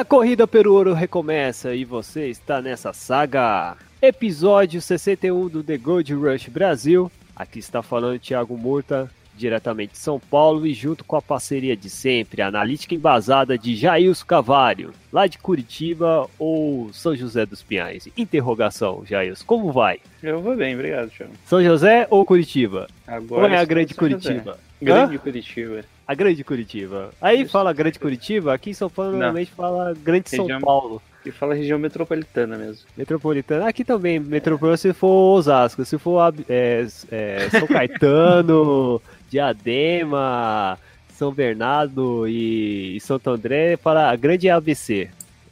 A corrida pelo ouro recomeça e você está nessa saga. Episódio 61 do The Gold Rush Brasil. Aqui está falando Thiago Murta, diretamente de São Paulo e junto com a parceria de sempre, a analítica embasada de Jailson Cavalho, lá de Curitiba ou São José dos Pinhais. Interrogação, Jailson, como vai? Eu vou bem, obrigado, Thiago. São José ou Curitiba? Agora ou é a grande São José. Grande Hã? Curitiba. A grande Curitiba. Aí fala grande Curitiba, aqui em São Paulo Não. normalmente fala grande São Região- Paulo. E fala região metropolitana mesmo. Metropolitana. Aqui também, metropolitana se for Osasco, se for é, é, São Caetano, Diadema, São Bernardo e, e Santo André para a grande ABC.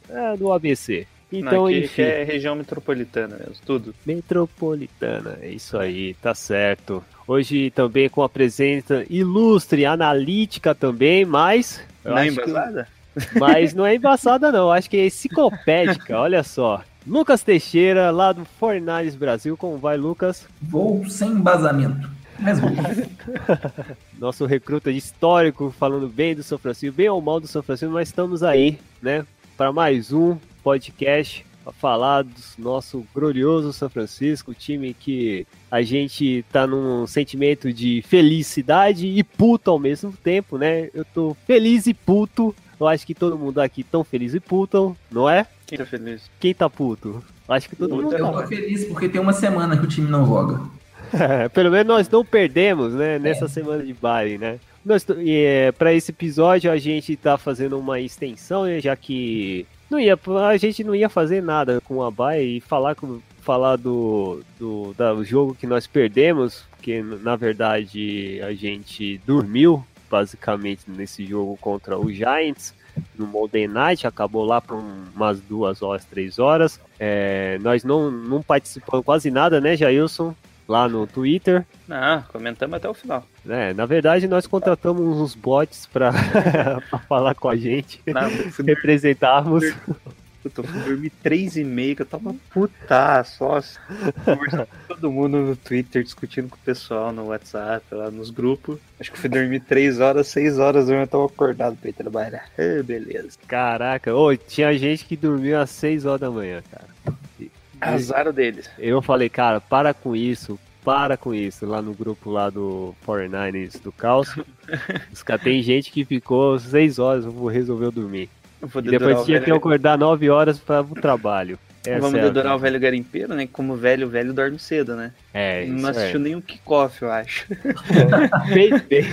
É, do ABC. Então, Não, aqui, enfim, aqui é região metropolitana mesmo, tudo. metropolitana, é isso aí, tá certo. Hoje também com a presença ilustre, analítica também, mas... Não é que- embasada? mas não é embaçada, não. Acho que é enciclopédica, olha só. Lucas Teixeira, lá do Fornales Brasil. Como vai, Lucas? Vou sem embasamento. Mas vou. Nosso recruta de histórico, falando bem do São Francisco, bem ou mal do São Francisco, mas estamos aí, né, para mais um podcast para falar do nosso glorioso São Francisco, time que a gente tá num sentimento de felicidade e puto ao mesmo tempo, né? Eu tô feliz e puto. Eu acho que todo mundo aqui tão feliz e puto, não é? Quem tá feliz? Quem tá puto? Acho que todo mundo Eu tá. tô feliz porque tem uma semana que o time não joga. É, pelo menos nós não perdemos, né, nessa semana de baile, né? Nós, t- e, é, para esse episódio a gente tá fazendo uma extensão, né, já que não ia, a gente não ia fazer nada com a baile e falar com falar do, do, do jogo que nós perdemos, porque na verdade a gente dormiu basicamente nesse jogo contra o Giants no Monday Night, acabou lá por um- umas duas horas, três horas. É, nós não, não participamos quase nada, né, Jailson? Lá no Twitter. Não, comentamos até o final. É, na verdade, nós contratamos uns bots para falar com a gente, eu fui, representarmos. eu tô- fui dormir três e meia, que eu tava puta, só conversando com todo mundo no Twitter, discutindo com o pessoal no WhatsApp, lá nos grupos. Acho que fui dormir três horas, seis horas, eu tava acordado pra ir trabalhar. Ah, beleza. Caraca, ô, tinha gente que dormiu às 6 horas da manhã, cara. Azar deles. Eu falei, cara, para com isso, para com isso. Lá no grupo lá do 49ers do Caos. Tem gente que ficou 6 horas, resolveu dormir. Eu vou E depois tinha que acordar 9 horas para o trabalho. Essa Vamos é a dedurar o velho garimpeiro, né? Como velho, o velho dorme cedo, né? É, isso não é. assistiu nem o kickoff, eu acho. Fez bem.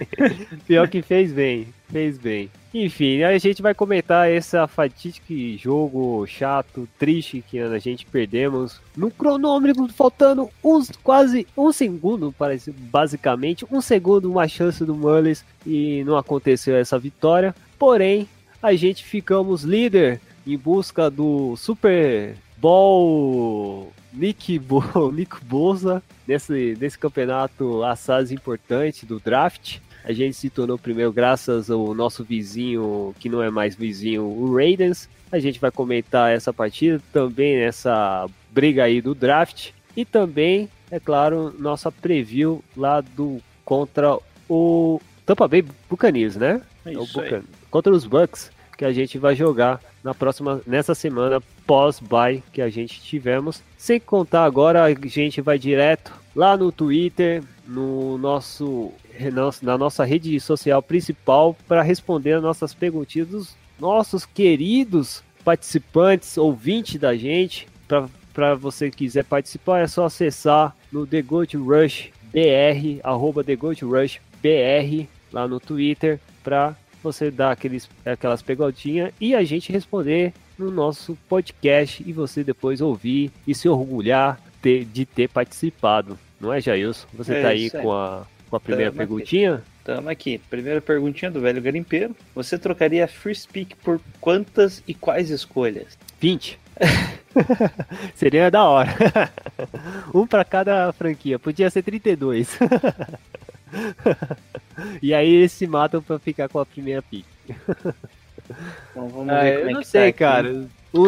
Pior que fez bem. Fez bem. Enfim, a gente vai comentar esse fatídico jogo chato, triste que a gente perdemos. No cronômetro, faltando uns, quase um segundo, parece, basicamente. Um segundo, uma chance do Mullis e não aconteceu essa vitória. Porém, a gente ficamos líder em busca do Super Bowl Nick, Bo Nick Boza nesse, nesse campeonato assaz importante do draft. A gente se tornou primeiro graças ao nosso vizinho, que não é mais vizinho, o Raiders. A gente vai comentar essa partida, também essa briga aí do draft. E também, é claro, nossa preview lá do contra o Tampa Bay Buccaneers, né? É É o. Bucan- contra os Bucks que a gente vai jogar na próxima nessa semana pós bye que a gente tivemos. Sem contar agora a gente vai direto lá no Twitter, no nosso na nossa rede social principal para responder as nossas perguntinhas dos nossos queridos participantes, ouvintes da gente. Para você quiser participar, é só acessar no The Gold Rush BR, arroba The Gold Rush BR, lá no Twitter, para você dar aqueles, aquelas pegadinhas e a gente responder no nosso podcast e você depois ouvir e se orgulhar ter- de ter participado. Não é, Jailson? Você É tá aí com a, com a primeira Tamo aqui. perguntinha? Tamo aqui. Primeira perguntinha do velho garimpeiro. Você trocaria First Pick por quantas e quais escolhas? 20. Seria da hora. um pra cada franquia. Podia ser 32. e aí eles se matam pra ficar com a primeira pick. Então vamos Ah, ver eu como é não que sei, tá cara. O,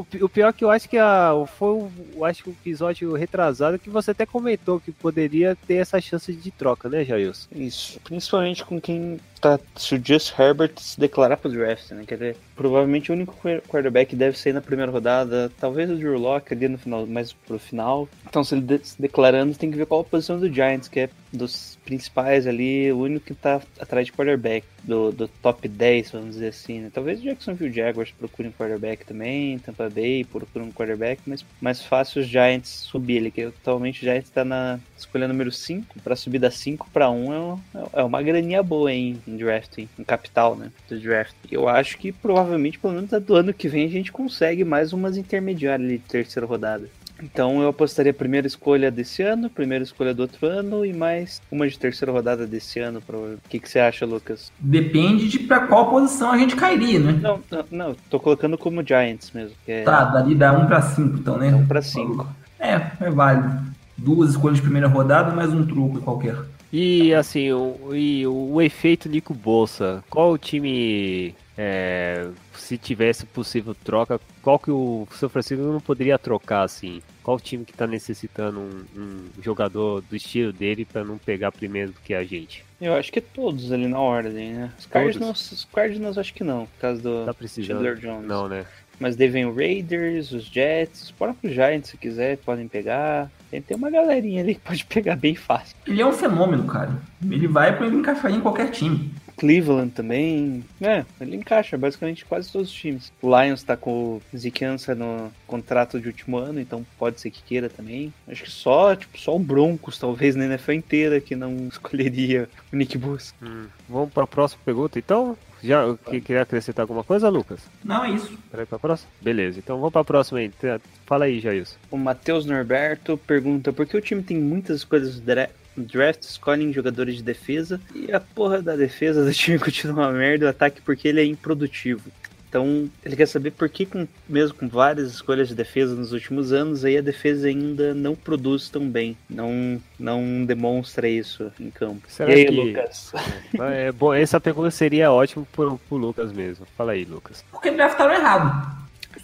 o, o pior que eu acho que a, foi o, eu acho que o episódio retrasado que você até comentou que poderia ter essa chance de troca, né, Jailson? Isso. Principalmente com quem tá. Se o Just Herbert se declarar pro draft, né? Que ele é provavelmente o único quar- quarterback que deve sair na primeira rodada. Talvez o Drew Locke ali no final, mais pro final. Então, se ele de- se declarando, tem que ver qual a posição do Giants, que é dos principais ali, o único que tá atrás de quarterback. Do, do top 10, vamos dizer assim, né? Talvez o Jacksonville Jaguars procure um quarterback também, Tampa Bay procure um quarterback, mas mais fácil os Giants subir ele, que atualmente o Giants tá na escolha número 5, pra subir da 5 pra 1 é, é uma graninha boa hein, em drafting, em capital, né, do draft. Eu acho que provavelmente, pelo menos do ano que vem, a gente consegue mais umas intermediárias de terceira rodada. Então eu apostaria a primeira escolha desse ano, primeira escolha do outro ano e mais uma de terceira rodada desse ano. Pra... O que, que você acha, Lucas? Depende de pra qual posição a gente cairia, né? Não, não, não, tô colocando como Giants mesmo, que é Tá, dali dá 1 pra 5, então, né? 1 pra 5. É, é válido. Duas escolhas de primeira rodada, mais um truco qualquer. E assim, o, e o, o efeito Nico Bolsa, qual o time, é, se tivesse possível troca, qual que o São Francisco não poderia trocar assim? Qual o time que tá necessitando um, um jogador do estilo dele pra não pegar primeiro do que a gente? Eu acho que todos ali na ordem, né? Os Cardinals, os Cardinals acho que não, por causa do Tá precisando? Chandler Jones. Não, né? Mas daí vem o Raiders, os Jets, os próprios Giants, se quiser, podem pegar. Tem, tem uma galerinha ali que pode pegar bem fácil. Ele é um fenômeno, cara. Ele vai pra ele encaixar em qualquer time. Cleveland também. É, ele encaixa basicamente quase todos os times. O Lions tá com o Ansah no contrato de último ano, então pode ser que queira também. Acho que só, tipo, só o Broncos, talvez, na NFL inteira, que não escolheria o Nick Bosa. Hum, Vamos pra próxima pergunta, então? Já que, queria acrescentar alguma coisa, Lucas? Não, é isso. Peraí pra próxima? Beleza, então vamos pra próxima aí. Fala aí, Jailson. O Matheus Norberto pergunta por que o time tem muitas no draft, escolhem jogadores de defesa e a porra da defesa do time continua uma merda, o ataque porque ele é improdutivo. Então, ele quer saber por que, com, mesmo com várias escolhas de defesa nos últimos anos, aí a defesa ainda não produz tão bem, não, não demonstra isso em campo. Será e aí, que- Lucas? É, bom, essa pergunta seria ótima pro, pro Lucas mesmo. Fala aí, Lucas. Porque draftaram errado.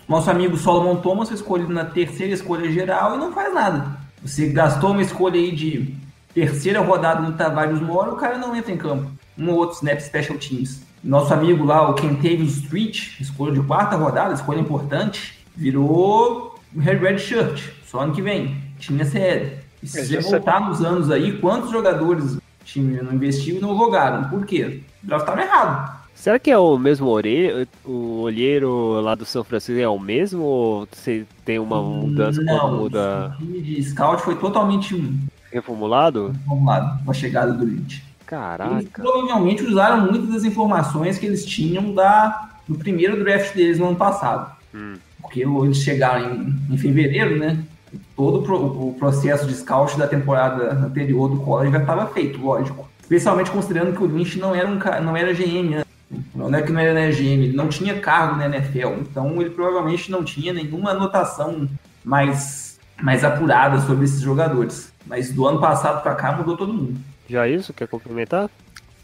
Nosso amigo Solomon Thomas foi escolhido na terceira escolha geral e não faz nada. Você gastou uma escolha aí de terceira rodada no Tavares Moro, o cara não entra em campo. Um ou outro snap special teams. Nosso amigo lá, o Kentavious Street, escolha de quarta rodada, escolha importante, virou Red Red Shirt, só ano que vem. Tinha CL. E se É, você já voltar nos anos aí, quantos jogadores o time não investiu e não jogaram? Por quê? Draftaram errado. Será que é o mesmo olheiro, o olheiro lá do São Francisco é o mesmo ou você tem uma mudança quando Não, muda O time de scout foi totalmente reformulado? reformulado com a chegada do Lynch. Eles Caraca. provavelmente usaram muitas das informações que eles tinham da, do primeiro draft deles no ano passado. Hum. Porque eles chegaram em, em fevereiro, né? Todo o pro- o processo de scout da temporada anterior do college já estava feito, lógico. Especialmente considerando que o Lynch não era, um, não era GM antes. Não é que não era né, GM, ele não tinha cargo na NFL. Então ele provavelmente não tinha nenhuma anotação mais, mais apurada sobre esses jogadores. Mas do ano passado para cá mudou todo mundo. Já isso? Quer complementar?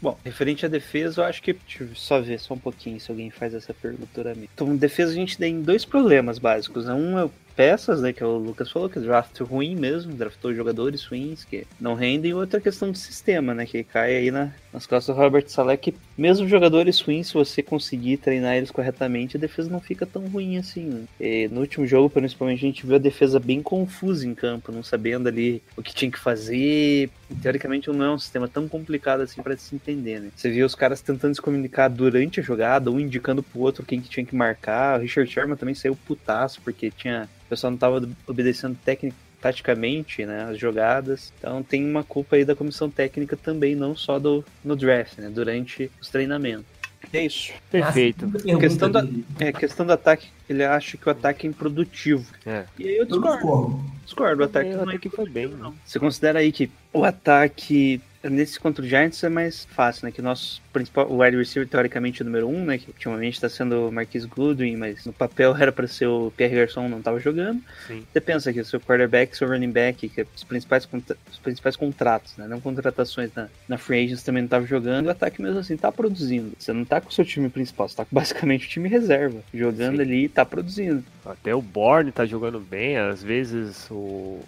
Bom, referente à defesa, eu acho que. Deixa eu só ver só um pouquinho se alguém faz essa pergunta pra mim. Então, defesa a gente tem dois problemas básicos. Né? Um é o peças, né? Que o Lucas falou, que é draft ruim mesmo, draftou jogadores ruins que não rendem. E outra questão de sistema, né? Que cai aí na, nas costas do Robert Saleh, que mesmo jogadores ruins, se você conseguir treinar eles corretamente, a defesa não fica tão ruim assim. Né? E no último jogo, principalmente, a gente viu a defesa bem confusa em campo, não sabendo ali o que tinha que fazer. Teoricamente não é um sistema tão complicado assim para se entender, né? Você viu os caras tentando se comunicar durante a jogada, um indicando pro outro quem que tinha que marcar. O Richard Sherman também saiu putaço, porque tinha. O pessoal não tava obedecendo técnico taticamente, né, as jogadas. Então tem uma culpa aí da comissão técnica também, não só do no draft, né, durante os treinamentos. É isso. Perfeito. A Questão da- dele. É questão do ataque, ele acha que o ataque é improdutivo. É. E aí eu Eu discordo. discordo. O ataque Eu não é que foi bem, não. Você considera aí que o ataque nesse contra o Giants é mais fácil, né? Que o nosso principal, o wide receiver, teoricamente, é o número um, né? Que ultimamente está sendo o Marquis Goodwin, mas no papel era para ser o Pierre Garçon, não estava jogando. Sim. Você pensa que o seu quarterback, seu running back, que é os principais, os principais contratos, né? Não contratações na, na free agents também não estava jogando, o ataque mesmo assim tá produzindo. Você não tá com o seu time principal, você tá com basicamente o time reserva, jogando Sim. ali e tá produzindo. Até o Borne tá jogando bem, às vezes o.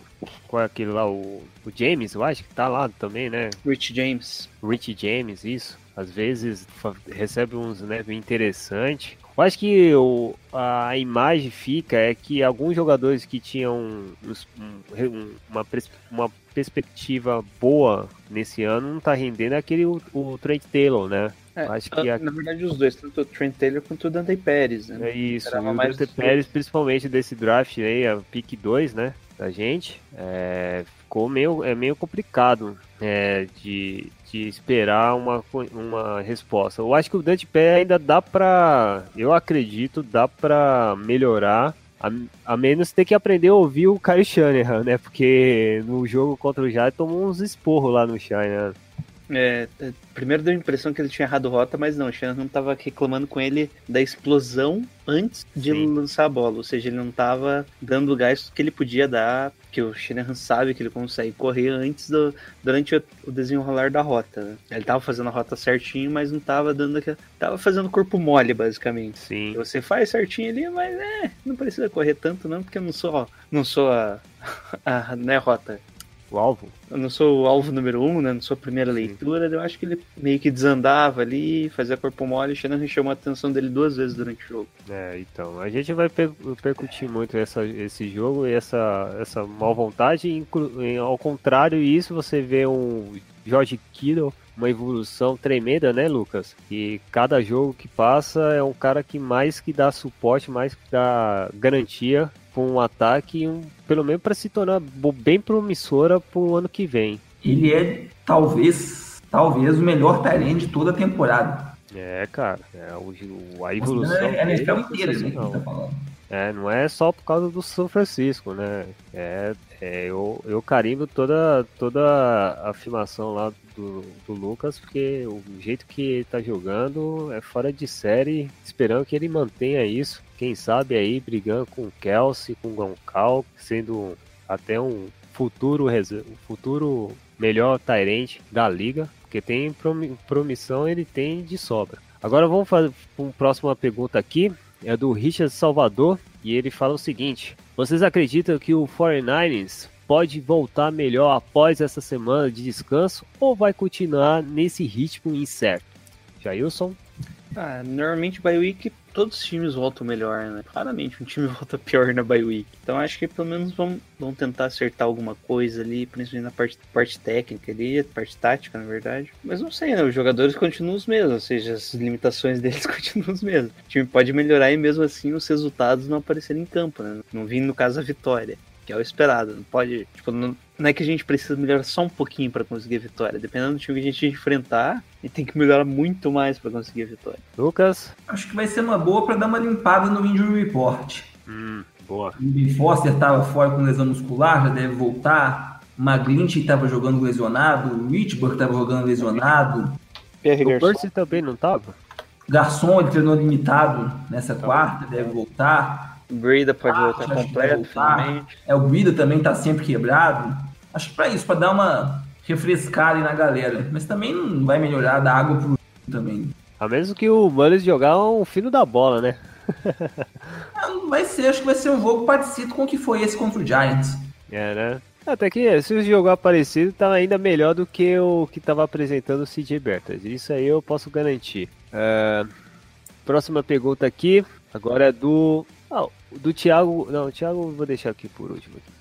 Qual é aquele lá? O, o James, eu acho que tá lá também, né? Rich James. Rich James, isso. Às vezes recebe uns snap interessante. Eu acho que o, a imagem fica é que alguns jogadores que tinham um- um- uma, uma perspectiva boa nesse ano não tá rendendo é aquele o, o Trent Taylor, né? É, Acho que a- Na verdade, os dois, tanto o Trent Taylor quanto o Dante Pérez, né? É isso, o Dante Pérez, principalmente desse draft aí, a pick 2, né, da gente, é, ficou meio, é meio complicado é, de, de esperar uma, uma resposta. Eu acho que o Dante Pérez ainda dá pra, eu acredito, dá pra melhorar, a, a menos ter que aprender a ouvir o Kyle Shanahan, né, porque no jogo contra o Jai tomou uns esporros lá no Shanahan. É, é, primeiro deu a impressão que ele tinha errado rota, mas não, o Shanahan tava reclamando com ele da explosão antes de Sim. lançar a bola, ou seja, ele não tava dando o gás que ele podia dar, que o Shanahan sabe que ele consegue correr antes do, durante o, o desenrolar da rota. né? Ele tava fazendo a rota certinho, mas não tava dando aquela, tava fazendo corpo mole basicamente. Sim. Você faz certinho ali, mas é, não precisa correr tanto não, porque eu não sou, não sou a, a né, rota. O alvo? Eu não sou o alvo número um, né? Não sou a primeira leitura. Eu acho que ele meio que desandava ali, fazia corpo mole. O Shanahan chamou a atenção dele duas vezes durante o jogo. É, então, a gente vai per- percutir muito essa, esse jogo e essa, essa mal vontade, em- ao contrário isso, você vê um George Kittle, uma evolução tremenda, né, Lucas? E cada jogo que passa é um cara que mais que dá suporte, mais que dá garantia para um ataque, um, pelo menos para se tornar bem promissora para o ano que vem. Ele é talvez, talvez o melhor Tyrande de toda a temporada. É, cara, é, o, a evolução É a dele NFL é inteira, né? Que sensacional. tá falando. É, não é só por causa do São Francisco, né? É, é eu, eu carimbo toda, toda a afirmação lá do, do Lucas, porque o jeito que ele tá jogando é fora de série, esperando que ele mantenha isso. Quem sabe aí brigando com o Kelsey, com o Goncal, sendo até um futuro, um futuro melhor Tyrant da liga, porque tem promi- promissão, ele tem de sobra. Agora vamos fazer uma próxima pergunta aqui é do Richard Salvador e ele fala o seguinte: Vocês acreditam que o 49ers pode voltar melhor após essa semana de descanso ou vai continuar nesse ritmo incerto? Jailson? Ah, normalmente bye week todos os times voltam melhor, né? Raramente um time volta pior na bye week. Então acho que pelo menos vão, vão tentar acertar alguma coisa ali, principalmente na parte, parte técnica ali, parte tática, na verdade. Mas não sei, né? Os jogadores continuam os mesmos, ou seja, as limitações deles continuam os mesmos. O time pode melhorar e mesmo assim os resultados não aparecerem em campo, né? Não vindo no caso a vitória. Que é o esperado. Não pode. Tipo, não, não é que a gente precisa melhorar só um pouquinho para conseguir a vitória. Dependendo do time que a gente enfrentar, a gente tem que melhorar muito mais para conseguir a vitória. Lucas? Acho que vai ser uma boa para dar uma limpada no injury report. Hum, boa. O Ben Foster estava fora com lesão muscular, já deve voltar. Maglint estava jogando lesionado. O Richburg estava jogando lesionado. Pierre O. Percy também não tava? Garçom, ele treinou limitado nessa quarta, deve voltar. Breda pode Ah, voltar completo, voltar. finalmente. É, o Brida também tá sempre quebrado. Acho que para isso, para dar uma refrescada aí na galera. Mas também não vai melhorar da água pro também. A menos que o Manes jogar um fino da bola, né? Ah, não Vai ser, acho que vai ser um jogo parecido com o que foi esse contra o Giants. É, né? Até que se o jogo parecido, tá ainda melhor do que o que tava apresentando o CJ Bertas. Isso aí eu posso garantir. É, Próxima pergunta aqui, agora é do. Ah, do Thiago. Não, o Thiago eu vou deixar aqui por último. Aqui.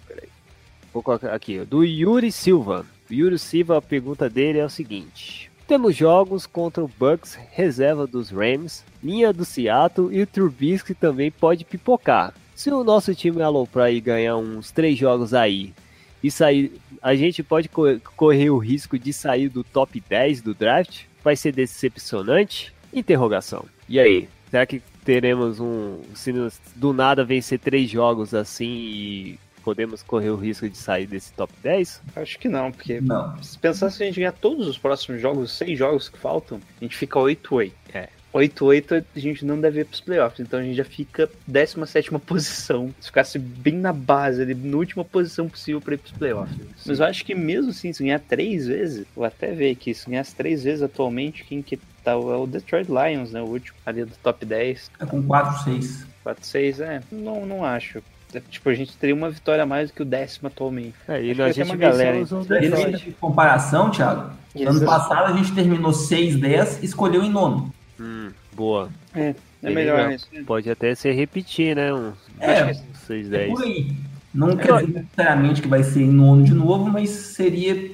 Vou colocar aqui, do Yuri Silva. O Yuri Silva, a pergunta dele é o seguinte: Temos jogos contra o Bucks, reserva dos Rams, linha do Seattle e o Trubisky também pode pipocar. Se o nosso time aloprar e ganhar uns três jogos aí e sair, a gente pode co- correr o risco de sair do top 10 do draft? Vai ser decepcionante? Interrogação. E aí, será que teremos um, se do nada vencer três jogos assim e podemos correr o risco de sair desse top 10? Acho que não, porque Não. se pensar se a gente ganhar todos os próximos jogos, os seis jogos que faltam, a gente fica 8-8. É. 8-8 a gente não deve ir pros playoffs, então a gente já fica 17 posição. Se ficasse bem na base, ali, na última posição possível pra ir pros playoffs. Mas eu acho que mesmo assim, se ganhar três vezes, vou até ver aqui, se ganhasse três vezes atualmente, quem que tá? É o Detroit Lions, né? O último ali do top 10. É com 4, 6. 4-6, é. Não, não acho. É, Tipo, a gente teria uma vitória a mais do que o décimo atualmente. É, e a gente tem uma galera, os de comparação, Thiago, E ano passado a gente terminou 6, 10 e escolheu em nono. Hum, boa. É, é melhor legal. isso. Pode até se repetir, né? Uns É, 6, é 10. por aí. Não quer dizer necessariamente que vai ser em nono de novo, mas seria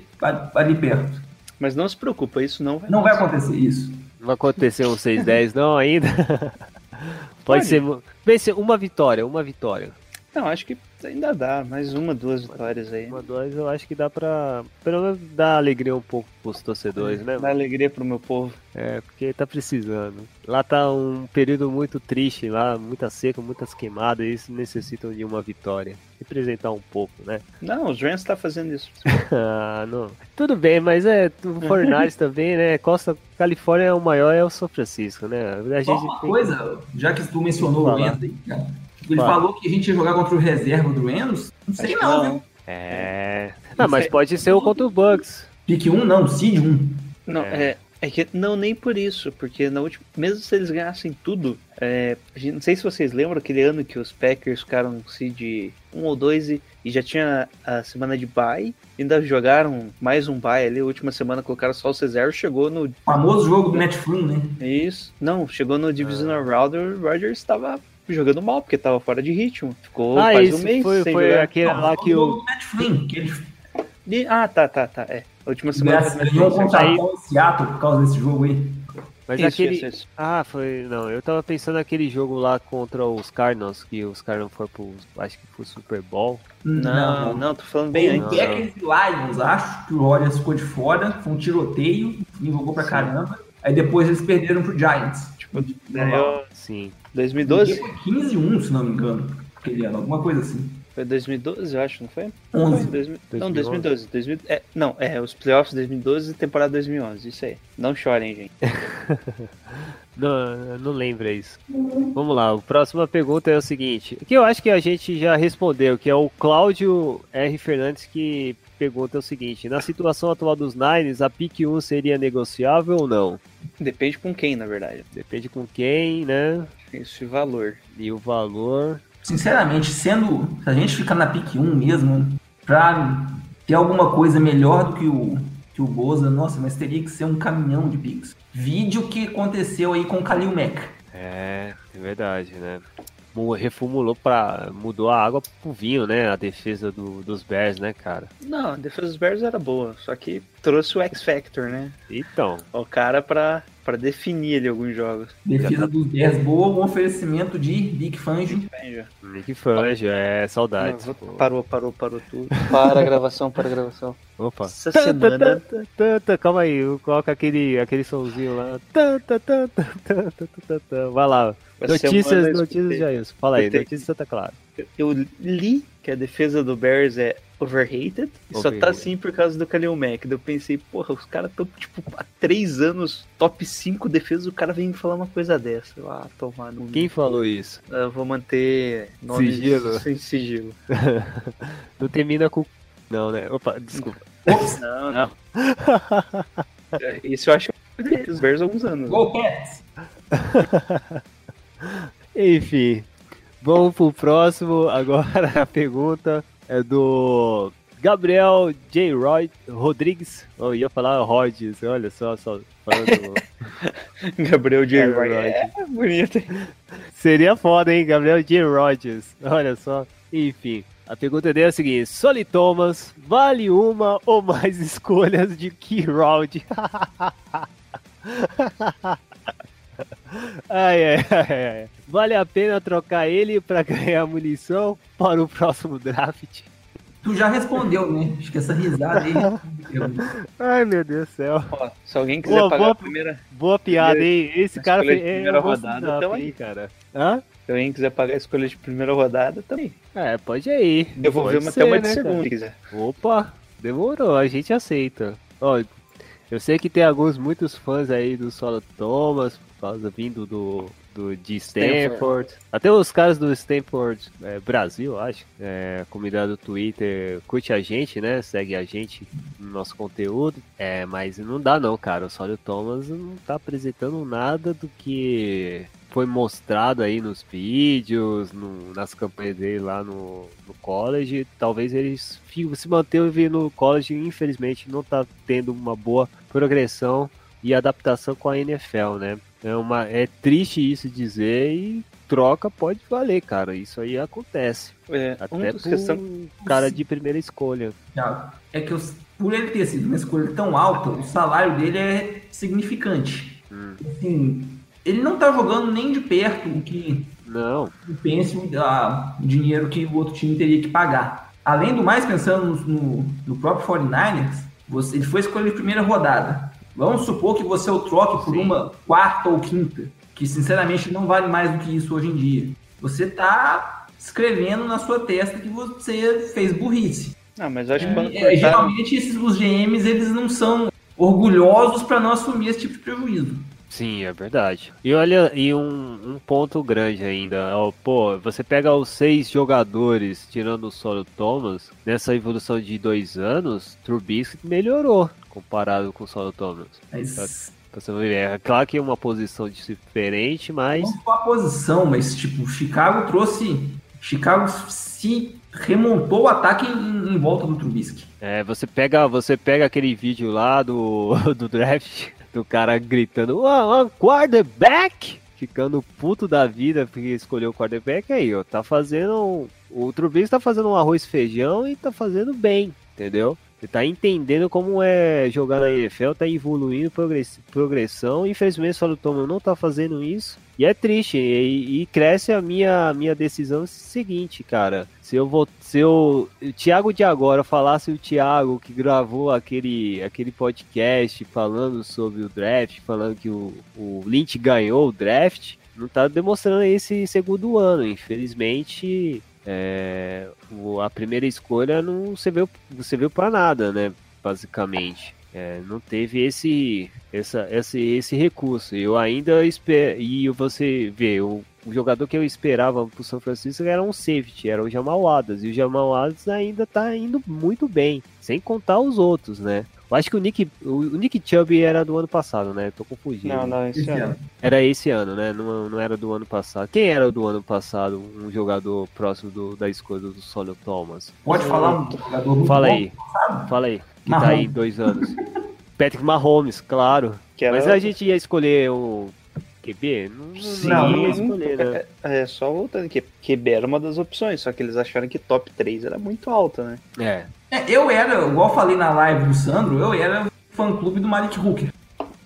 ali perto. Mas não se preocupa, isso não vai Não vai acontecer isso. Não vai acontecer um 6, 10 não ainda. Pode, Pode. ser. Ser uma vitória, uma vitória. Não, acho que ainda dá. Mais uma, duas vitórias aí. Uma, duas, eu acho que dá pra. Pelo menos dar alegria um pouco pros torcedores, né? Dá alegria pro meu povo. É, porque tá precisando. Lá tá um período muito triste, lá, muita seca, muitas queimadas, e isso necessitam de uma vitória. Representar um pouco, né? Não, os Rams tá fazendo isso. Ah, não. Tudo bem, mas é o Fortnite também, né? Costa Califórnia é o maior, é o São Francisco, né? A Só gente uma tem- coisa, já que tu mencionou o aí, cara. Ele Fala. falou que a gente ia jogar contra o reserva do Rams. Não sei Acho não, não. viu? É. Ah, mas pode ser o contra o Bucks. Pique 1 não, Seed 1. Não, É. é. é que não nem por isso, porque na última, mesmo se eles ganhassem tudo, é, não sei se vocês lembram aquele ano que os Packers ficaram seed 1 ou 2 e, e já tinha a semana de bye, ainda jogaram mais um bye ali, a última semana colocaram só o Cesaro, chegou no Famoso jogo do Matt Flynn, né? isso, não, chegou no Divisional Round, o Rodgers estava jogando mal porque tava fora de ritmo, ficou ah, quase isso um mês foi, sem foi jogar. aquele Não, lá que o ele E- ah, tá, tá, tá, é. A última semana ganhou contra aí- o Seattle por causa desse jogo aí. Mas Isso, aquele. isso, isso. Ah, foi. Não, eu tava pensando naquele jogo lá contra os Cardinals, que os Cardinals foram pro. Acho que foi Super Bowl. Não, não, tô falando bem Bem, antes. Packers e Lions, acho que o Rodgers ficou de fora, foi um tiroteio, e jogou pra caramba. Aí depois eles perderam pro Giants. Tipo, Ganhou Sim. 2012? Foi 15-1, se não me engano, aquele ano, alguma coisa assim. Foi 2012, eu acho, não foi? 11. 2000 Não, 2011. 2012. 2000 é, não, é, os playoffs 2012 e temporada 2011, isso aí. Não chorem, gente. Não, não lembra isso. Vamos lá, a próxima pergunta é o seguinte: que eu acho que a gente já respondeu, que é o Cláudio R. Fernandes que pergunta o seguinte: na situação atual dos Nines, a pick 1 seria negociável ou não? Depende com quem, na verdade. Depende com quem, né? Esse valor. E o valor. Sinceramente, sendo. Se a gente ficar na pick 1 mesmo, pra ter alguma coisa melhor do que o, que o Boza, nossa, mas teria que ser um caminhão de picks. Vídeo que aconteceu aí com o Kalil Mack. É, é verdade, né? Mu- Reformulou pra. mudou a água pro vinho, né? A defesa do- dos Bears, né, cara? Não, a defesa dos Bears era boa, só que trouxe o X Factor, né? Então, O cara pra, para definir ali alguns jogos. Defesa dos Bears boa, um oferecimento de Vic Fangio. Vic Fangio. É, saudades. Parou, parou, parou tudo. Para a gravação, para a gravação. Opa. Essa semana... Calma aí, coloca aquele, aquele somzinho lá. Tanta, tanta, tanta, tanta, Vai lá. Notícias, notícias já isso. Fala aí, notícias Santa Clara. Eu li que a defesa do Bears é overrated e só tá Overrated. assim por causa do Kalil Mack. Daí Eu pensei, porra, os caras estão, tipo, há três anos top 5 defesas, o cara vem me falar uma coisa dessa. Eu, Ah, tomar no. Quem falou isso? Eu vou manter nomes Sigilo. sem sigilo. Não termina com. Não, né? Opa, desculpa. Não, não. É, Isso eu acho que os Bears há alguns anos. Go Pets! Enfim, vamos pro próximo. Agora a pergunta é do Gabriel J. Roy Rodrigues. Eu ia falar Rodgers, olha só, só falando. Gabriel J. É Roy. É bonito. Seria foda, hein? Gabriel J. Rodgers. Olha só. Enfim, a pergunta dele é a seguinte: Soli Thomas vale uma ou mais escolhas de key round? ai, ai, ai, ai. Vale a pena trocar ele para ganhar munição para o próximo draft? Tu já respondeu, né? Acho que essa risada aí. Ai, meu Deus do céu. Ó, se alguém quiser Boa, pagar boa- a primeira, Boa piada, hein? Esse cara fez. É, primeira rodada, então aí. cara. Hã? Se alguém quiser pagar a escolha de primeira rodada, também. É, pode ir. Devolver uma até uma né, de segunda, cara? se quiser. Opa, demorou, a gente aceita. Ó, eu sei que tem alguns, muitos fãs aí do Solo Thomas, causa vindo do, do de Stanford. Até os caras do Stanford é, Brasil, acho. É, comunidade do Twitter curte a gente, né? Segue a gente no nosso conteúdo. É, mas não dá não, cara. O Solo Thomas não tá apresentando nada do que foi mostrado aí nos vídeos, no- nas campanhas dele lá no, no college. Talvez eles fi- se manteve no college infelizmente não tá tendo uma boa progressão e adaptação com a NFL, né? É, uma, é triste isso dizer e troca pode valer, cara. Isso aí acontece. É, Até por questões um cara de primeira escolha. É que os- por ele ter sido uma escolha tão alta, o salário dele é significante. Assim, ele não tá jogando nem de perto o que Não, pense o, a- o dinheiro que o outro time teria que pagar. Além do mais, pensando no, no- próprio 49ers, você, ele foi escolha de primeira rodada. Vamos supor que você o troque por Sim. uma quarta ou quinta, que sinceramente não vale mais do que isso hoje em dia. Você tá escrevendo na sua testa que você fez burrice. Não, mas eu acho que quando É, cortaram- geralmente esses, os GMs eles não são orgulhosos para não assumir esse tipo de prejuízo. Sim, é verdade. E olha, e um, um ponto grande ainda, ó, pô, você pega os seis jogadores, tirando o Solo Thomas, nessa evolução de dois anos, Trubisky melhorou comparado com o Solo Thomas. Mas Você vai ver, é claro que é uma posição diferente, mas não só a posição, mas tipo, Chicago trouxe. Chicago se remontou o ataque em, em volta do Trubisky. é, você pega, você pega aquele vídeo lá do, do draft, do cara gritando, "Ah, ah, quarterback! Ficando puto da vida porque escolheu o quarterback aí, ó. Tá fazendo. um- O Trubisky tá fazendo um arroz e feijão e tá fazendo bem, entendeu? Ele tá entendendo como é jogar na NFL, tá evoluindo progress- progressão. Infelizmente, o Solo Thomas não tá fazendo isso. E é triste. E, e cresce a minha, minha decisão seguinte, cara. Se eu vou. Se eu. O Thiago de agora falasse o Thiago que gravou aquele, aquele podcast falando sobre o draft, falando que o, o Lynch ganhou o draft, não tá demonstrando esse segundo ano. Infelizmente, é, o- a primeira escolha não serviu, serviu para nada, né? Basicamente. É, não teve esse, essa, esse, esse recurso. Eu ainda espero. E você vê, o, o jogador que eu esperava pro São Francisco era um safety, era o Jamal Adams. E o Jamal Adams ainda tá indo muito bem, sem contar os outros, né? Eu acho que o Nick, o, Nick Chubb era do ano passado, né? Tô confundindo. Não, não, esse Esse ano. ano. Era esse ano, né? Não, não era do ano passado. Quem era do ano passado, um jogador próximo do- da escolha do Solio Thomas? Pode falar um jogador muito Fala aí, fala aí. Que tá Mahomes. aí dois anos. Patrick Mahomes, claro. Que era- Mas a gente ia escolher o QB? Não, não, Sim, Não, não ia não- escolher, né? É, é, só voltando aqui, QB era uma das opções, só que eles acharam que top 3 era muito alta, né? É. É, eu era, igual eu falei na live do Sandro, eu era fã clube do Malik Hooker.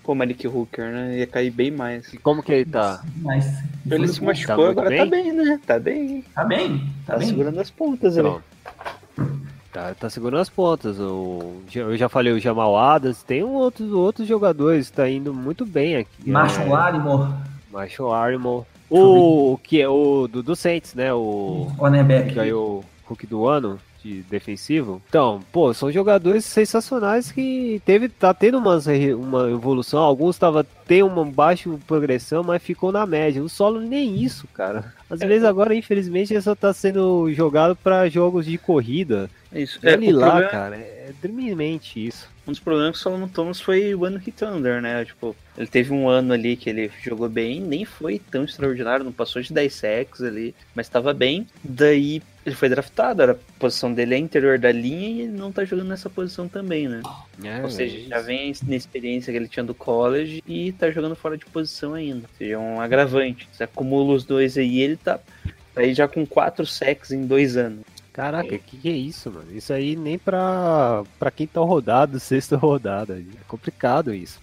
Pô, Malik Hooker, né? Ia cair bem mais. E como que ele tá? Mas Ele se tá machucou, muito agora bem? tá bem, né? Tá bem. Tá bem, tá, Tá, bem. segurando as pontas ali. Pronto. Tá, tá segurando as pontas. O, eu já falei o Jamal Adams. Tem um outro, outros jogadores. Tá indo muito bem aqui. Marshall É, Lattimore, Marshall Armor. O, o que é o do, do Saints, né? O que cornerback. ganhou o Hulk do ano de defensivo. Então, pô, são jogadores sensacionais que teve tá tendo uma, uma evolução. Alguns tava tem uma baixa progressão, mas ficou na média. O solo nem isso, cara. Às vezes agora, infelizmente, ele só tá sendo jogado para jogos de corrida. É isso. É, É, Olha lá, problema- cara, é deprimente isso. Um dos problemas que o Solomon Thomas foi o One Hit Thunder, né? Tipo, ele teve um ano ali que ele jogou bem, nem foi tão extraordinário, não passou de 10 sacks ali, mas tava bem. Daí ele foi draftado, era, a posição dele é interior da linha e ele não tá jogando nessa posição também, né? É, Ou seja, já vem na experiência que ele tinha do college e tá jogando fora de posição ainda. Ou seja, é um agravante. Você acumula os dois aí, ele tá aí já com quatro sacks em dois anos. Caraca, que que é isso, mano? Isso aí nem pra, pra quinta rodada, sexta rodada. É complicado isso.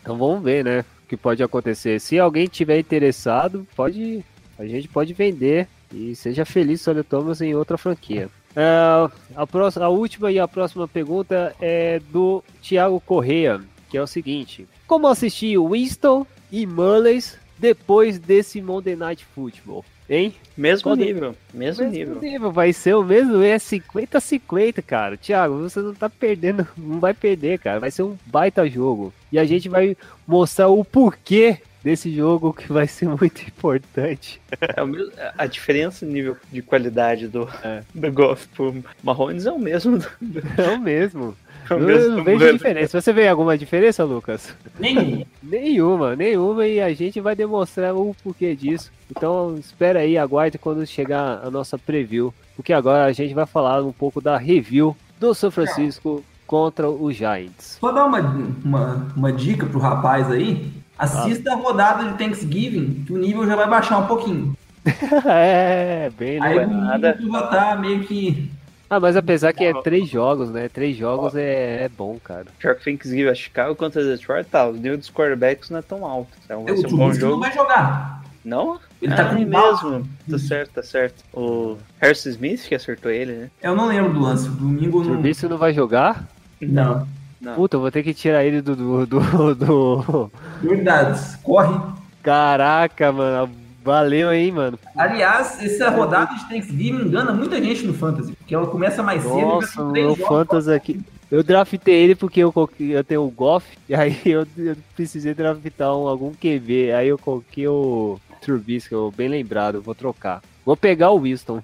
Então vamos ver, né? O que pode acontecer. Se alguém tiver interessado, pode. A gente pode vender. E seja feliz, Solio Thomas, em outra franquia. É, a, próxima, a última e a próxima pergunta é do Thiago Correia, que é o seguinte: Como assistir Winston e Mullins depois desse Monday Night Football? Hein? Mesmo nível, mesmo, Mesmo nível. nível, vai ser o mesmo, é 50-50, cara. Thiago, você não tá perdendo, não vai perder, cara. Vai ser um baita jogo. E a gente vai mostrar o porquê desse jogo que vai ser muito importante. É o mesmo- a diferença no nível de qualidade do, É. do Golf pro Marrones é o mesmo. do- É o mesmo. É Eu não vejo diferença. Você vê alguma diferença, Lucas? Nem Nenhuma, nenhuma, e a gente vai demonstrar o porquê disso. Então espera aí, aguarde quando chegar a nossa preview, porque agora a gente vai falar um pouco da review do São Francisco contra o Giants. Só dar uma, uma, uma dica pro rapaz aí. Assista a rodada de Thanksgiving, que o nível já vai baixar um pouquinho. é, bem Aí lembrado. o nada. nível já tá meio que. Ah, mas apesar que é três jogos, né? Três jogos é, é bom, cara. Pior que Thanksgiving, a Chicago contra Detroit, tá, o nível dos quarterbacks não é tão alto. Então vai O ser um bom Trubisky não jogo. vai jogar. Não? Ele ah, tá com é mesmo. Tá certo, tá certo. O Harrison Smith que acertou ele, né? Eu não lembro do lance. Domingo O não. Trubisky não vai jogar? Não. Não. Puta, eu vou ter que tirar ele do. do, do, do- Prioridades. Corre. Caraca, mano. Valeu, hein, mano. Aliás, essa rodada de Thanksgiving engana muita gente no Fantasy, porque ela começa mais cedo e Nossa, tem o três meu. Fantasy aqui. Eu draftei ele porque eu, eu tenho o Goff, e aí eu, eu precisei draftar um, algum QB. Aí eu coloquei o Trubisky, eu bem lembrado, vou trocar. Vou pegar o Winston.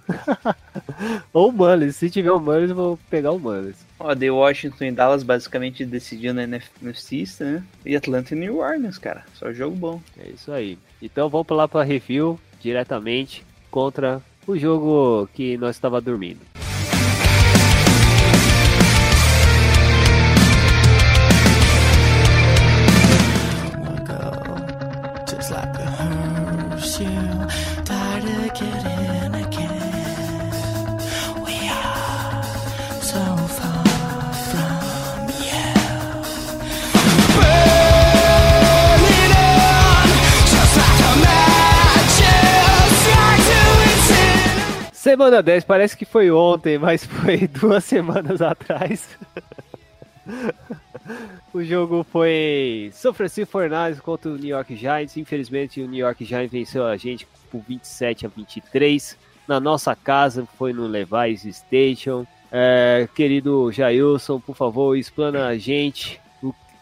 Ou o Mullins, se tiver o Mullins, eu vou pegar o Mullins. Ó, The Washington e Dallas basicamente decidindo na NFC, né? E Atlanta e New Orleans, cara. Só jogo bom. É isso aí. Então vamos lá para review diretamente contra o jogo que nós estava dormindo. Semana 10, parece que foi ontem, mas foi duas semanas atrás. o jogo foi São Francisco 49ers contra o New York Giants. Infelizmente, o New York Giants venceu a gente por 27 a 23. Na nossa casa, foi no Levi's Station. É, querido Jailson, por favor, explana a gente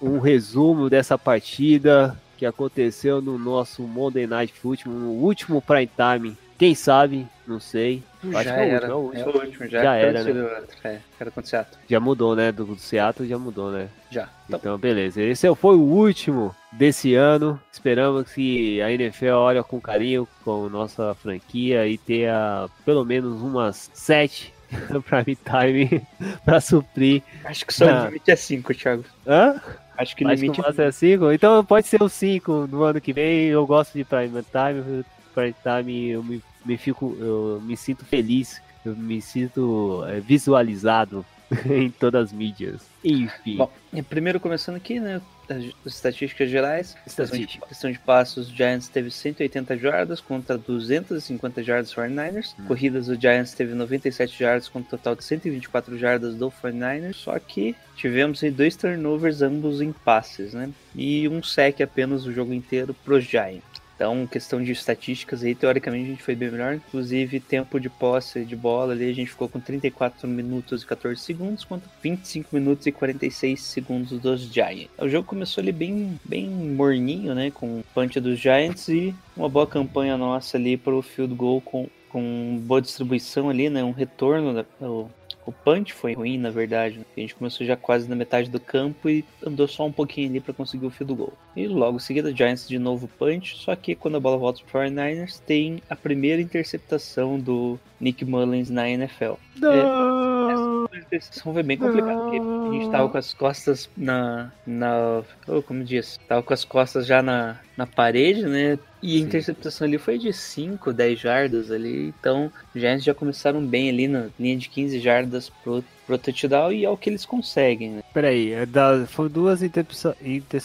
um resumo dessa partida que aconteceu no nosso Monday Night Football, no último prime time. Quem sabe? Não sei. Eu acho já que é o era. último, é o último. É o último, já. Já era, Antes né? outro, É, era contra o Seattle. Já mudou, né? Do, do Seattle já mudou, né? Já. Então, Então, beleza. Esse foi o último desse ano. Esperamos que a NFL olhe com carinho com nossa franquia e tenha pelo menos umas sete prime time para suprir. acho que só Não. o limite é 5, Thiago. Hã? Acho que o Acho que limite o máximo é 5. Então pode ser o 5 no ano que vem. Eu gosto de prime time. Prime time eu me, me fico, eu me sinto feliz. Eu me sinto é, visualizado em todas as mídias. Enfim. Bom, primeiro começando aqui, né? As as estatísticas gerais. Estatística. questão de passos, o Giants teve 180 jardas contra 250 jardas do 49ers. Hum. Corridas, o Giants teve 97 jardas contra um total de 124 jardas do 49ers. Só que tivemos aí dois turnovers, ambos em passes, né? E um sec apenas o jogo inteiro pros Giants. Então, questão de estatísticas aí, teoricamente a gente foi bem melhor. Inclusive, tempo de posse de bola ali, a gente ficou com 34 minutos e 14 segundos, contra 25 minutos e 46 segundos dos Giants. O jogo começou ali bem, bem morninho, né? Com o punch dos Giants e uma boa campanha nossa ali para o field goal com, com boa distribuição ali, né? Um retorno da, o punch foi ruim, na verdade. né? A gente começou já quase na metade do campo e andou só um pouquinho ali para conseguir o field goal. E logo em seguida, Giants de novo punch, só que quando a bola volta para 49ers, tem a primeira interceptação do Nick Mullins na NFL. Não. A interceptação foi bem complicada, porque a gente tava com as costas na. na oh, como diz? Tava com as costas já na, na parede, né? E a interceptação ali foi de 5, 10 jardas ali. Então, os Giants já começaram bem ali na linha de 15 jardas pro, pro touchdown e é o que eles conseguem, né? Peraí, é da, foi duas interceptações.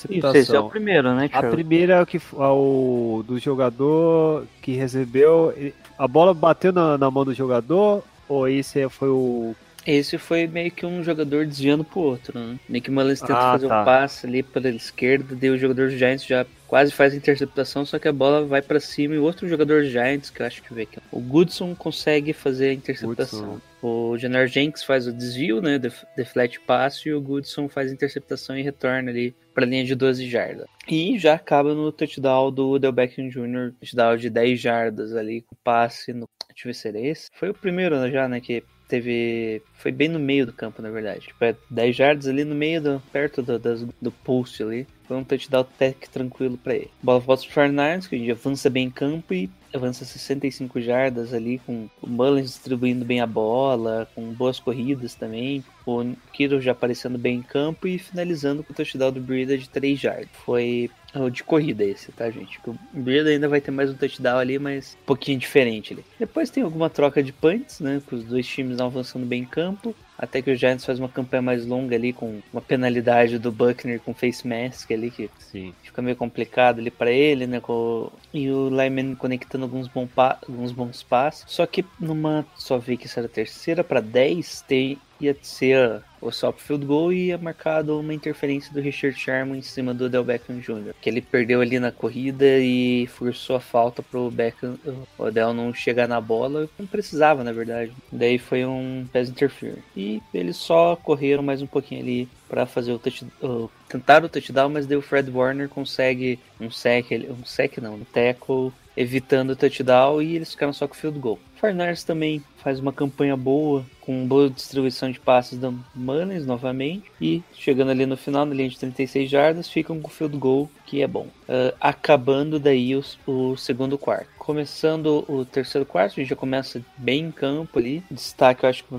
Isso, esse é o primeiro, né, A Thiago? primeira é o que ao do jogador que recebeu. A bola bateu na, na mão do jogador? Ou esse foi o. Esse foi meio que um jogador desviando pro outro, né? Nick Mullins tenta Ah, fazer tá. um passe ali pela esquerda, daí o jogador dos Giants já quase faz a interceptação, só que a bola vai pra cima e o outro jogador Giants, que eu acho que vê aqui, o Goodson consegue fazer a interceptação. Goodson. O Janor Jenks faz o desvio, né, def- deflete passe, e o Goodson faz a interceptação e retorna ali pra linha de 12 jardas. E já acaba no touchdown do Odell Beckham Jr., touchdown de 10 jardas ali, com passe no... Deixa eu ver se era esse. Foi o primeiro né, já, né, que teve... Foi bem no meio do campo, na verdade. Tipo, é 10 jardas ali no meio, do... perto do, das- do post ali. Foi um touchdown que tranquilo pra ele. Bola volta pro 49ers, que avança bem em campo e avança 65 jardas ali, com o Mullins distribuindo bem a bola, com boas corridas também. O Kittle já aparecendo bem em campo e finalizando com o touchdown do Breida de 3 jardas. Foi de corrida esse, tá, gente? O Breida ainda vai ter mais um touchdown ali, mas um pouquinho diferente ali. Depois tem alguma troca de punts, né? Com os dois times não avançando bem em campo. Até que o Giants faz uma campanha mais longa ali, com uma penalidade do Buckner com face mask ali, que Sim. fica meio complicado ali pra ele, né? com- E o Lyman conectando alguns, bom pa- alguns bons passos. Só que numa. Só vi que isso era terceira pra 10, tem... ia ser o pro field goal e ia marcado uma interferência do Richard Sherman em cima do Odell Beckham Jr. Que ele perdeu ali na corrida e forçou a falta pro Beckham, o Odell não chegar na bola. Não precisava, na verdade. Daí foi um pass interference. E eles só correram mais um pouquinho ali para fazer o touchdown. Tentaram o touchdown, mas daí o Fred Warner consegue um sec, um sec não, um tackle, evitando o touchdown e eles ficaram só com o field goal. O Farnars também faz uma campanha boa, com boa distribuição de passes da Mullins novamente, e chegando ali no final, na linha de 36 jardas, ficam com o field goal, que é bom. Ah, acabando daí os- o, segundo quarto. Começando o terceiro quarto, a gente já começa bem em campo ali. Destaque, eu acho que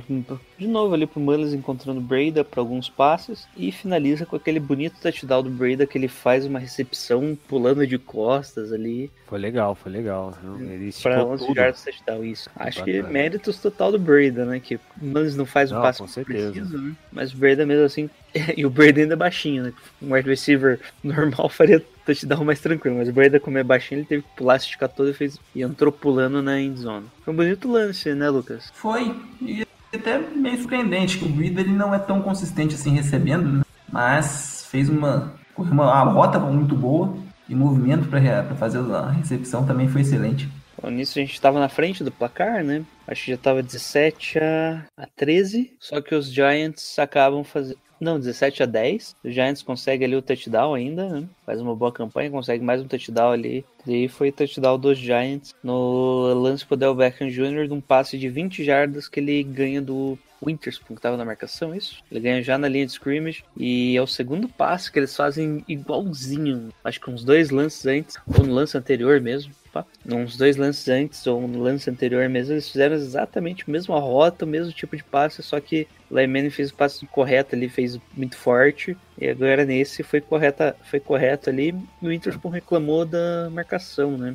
de novo ali pro Mullins encontrando Breda para alguns passes e finaliza com aquele bonito touchdown do Breda que ele faz uma recepção pulando de costas ali Foi legal, foi legal. Ele esticou 11 tudo. jardas touchdown isso. Acho que Bacana. Méritos total do Breda, né, que o Mullins não faz o Não, passe com que certeza. precisa, né? Mas o Breda mesmo assim, e o Breda ainda é baixinho, né? Um wide receiver normal faria touchdown mais tranquilo, mas o Breda como é baixinho, ele teve que pular, se esticar todo e fez e entrou pulando na endzone. Foi um bonito lance, né, Lucas? Foi. E até meio surpreendente que o Breida ele não é tão consistente assim recebendo, né? mas fez uma, correu uma, uma rota muito boa e o movimento para fazer a recepção também foi excelente. Bom, nisso a gente estava na frente do placar, né? Acho que já estava 17 a, a 13. Só que os Giants acabam fazendo. Não, 17 a 10. Os Giants conseguem ali o touchdown ainda, né? Faz uma boa campanha, consegue mais um touchdown ali. E foi touchdown dos Giants no lance pro Del Beckham Jr. de um passe de 20 jardas que ele ganha do Winterspoon, que tava na marcação, isso? Ele ganha já na linha de scrimmage. E é o segundo passe que eles fazem igualzinho. Acho que uns dois lances antes, ou no lance anterior mesmo. Pá. Uns dois lances antes, ou no lance anterior mesmo, eles fizeram exatamente a mesma rota, o mesmo tipo de passe, só que Lyman fez o passe correto ali, fez muito forte. E agora nesse foi, correta, foi correto ali. E o Winterspoon reclamou da marcação, né?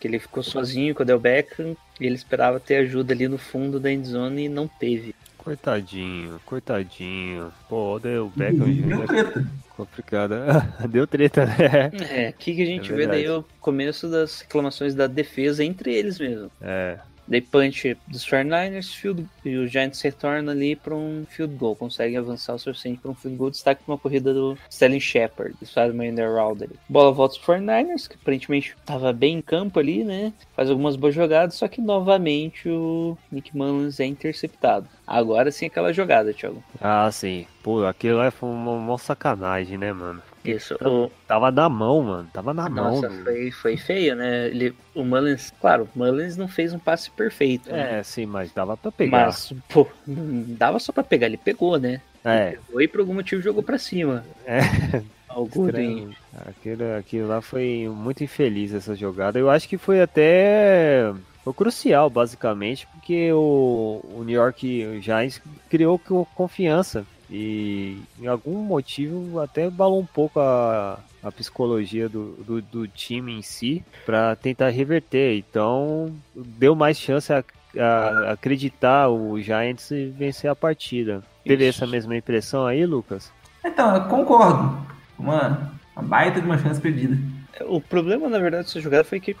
Que ele ficou sozinho com o Del Beckham e ele esperava ter ajuda ali no fundo da endzone e não teve. Coitadinho, coitadinho. Pô, deu Beckham Deu treta. complicado. Deu treta, né? É, aqui que a gente É vê daí verdade. o começo das reclamações da defesa entre eles mesmo. É, Daí punch dos 49ers, field, e o Giants retorna ali para um field goal, consegue avançar o suficiente para um field goal, destaque para uma corrida do Sterling Shepard, eles fazem uma under round ali. Bola volta para 49ers, que aparentemente estava bem em campo ali, né? Faz algumas boas jogadas, só que novamente o Nick Mullins é interceptado. Agora sim aquela jogada, Thiago. ah, sim. Pô, aquilo lá foi uma, uma sacanagem, né, mano? Isso, o, Tava na mão, mano. Tava na mão. Nossa, foi, foi feio, né? Ele, o Mullins, claro, o Mullins não fez um passe perfeito, né? É, sim, mas dava pra pegar. Mas, pô, não dava só pra pegar, ele pegou, né? É, Pegou e por algum motivo jogou pra cima. É. Estranho. Aquilo, aquilo lá foi muito infeliz essa jogada. Eu acho que foi até foi crucial, basicamente, porque o, o New York Giants criou co- confiança e em algum motivo até balou um pouco a, a psicologia do, do, do time em si para tentar reverter. Então deu mais chance a, a acreditar o Giants e vencer a partida. Teve essa mesma impressão aí, Lucas? Então, eu concordo. Uma, uma baita de uma chance perdida. O problema, na verdade, dessa jogada foi que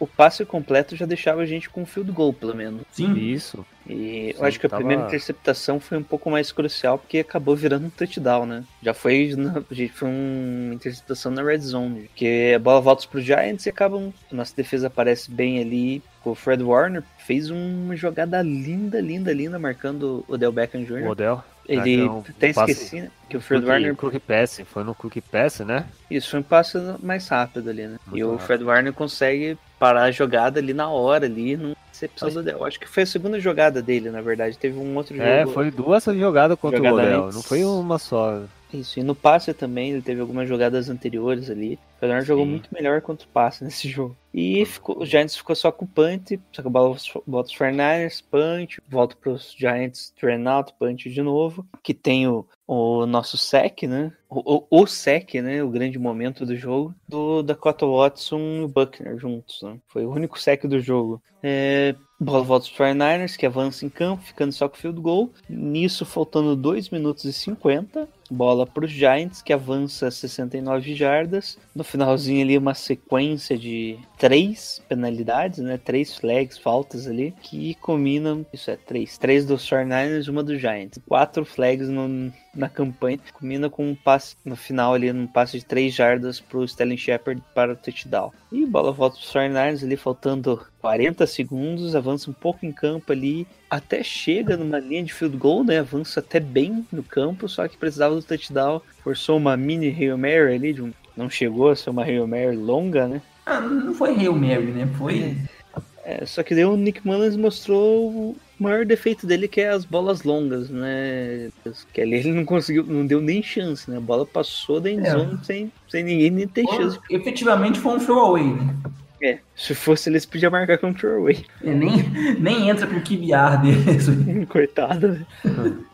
o passe completo já deixava a gente com um field goal, pelo menos. Sim, Isso. E eu Sim, acho que a tava- primeira interceptação foi um pouco mais crucial porque acabou virando um touchdown, né? Já foi, na- foi uma interceptação na red zone, porque a bola volta pro Giants e acabam. Nossa defesa aparece bem ali. O Fred Warner fez uma jogada linda, linda, linda, marcando o Del Beckham Jr. O Odell. Ele até passe- esqueci né, que o Fred Warner. Cookie Pass, foi no Cookie Pass, né? Isso, foi um passe mais rápido ali, né? Muito e o rápido. Fred Warner consegue parar a jogada ali na hora, ali, recepção do Odell. Acho que foi a segunda jogada dele, na verdade. Teve um outro jogo. É, foi duas jogadas contra Jogada o Odell, não foi uma só. Isso, e no passe também, ele teve algumas jogadas anteriores ali. O Fred Warner jogou muito melhor contra o passe nesse jogo. E ficou, o Giants ficou só com o punt, só que a bola volta os 49ers, punch, volta pros Giants, turn out, punch de novo. Que tem o, o nosso sec, né? O, o, o sec, né? O grande momento do jogo, do Dakota Watson e o Buckner juntos, né? Foi o único sec do jogo. É, bola volta os 49ers, que avança em campo, ficando só com field goal. Nisso, faltando 2 minutos e 50. Bola para os Giants, que avança 69 jardas. No finalzinho ali, uma sequência de três penalidades, né? Três flags, faltas ali, que combinam. Isso é, três. Três dos 49ers uma do Giants. Quatro flags no- na campanha. Combina com um passe no final ali, num passe de três jardas para o Sterling Shepard para o touchdown. E bola volta para os 49ers ali, faltando 40 segundos. Avança um pouco em campo ali. Até chega numa linha de field goal, né? Avança até bem no campo, só que precisava do touchdown. Forçou uma mini Hail Mary ali, de um- não chegou a ser uma Hail Mary longa, né? Ah, não foi Hail Mary, né? Foi. É, só que daí o Nick Mullins mostrou o maior defeito dele, que é as bolas longas, né? Que ali ele não conseguiu, não deu nem chance, né? A bola passou da endzone sem, sem ninguém nem ter chance. efetivamente foi um throwaway, né? É, se fosse eles podiam marcar com throwaway. É, nem, nem entra pro QBR deles. Coitado, né?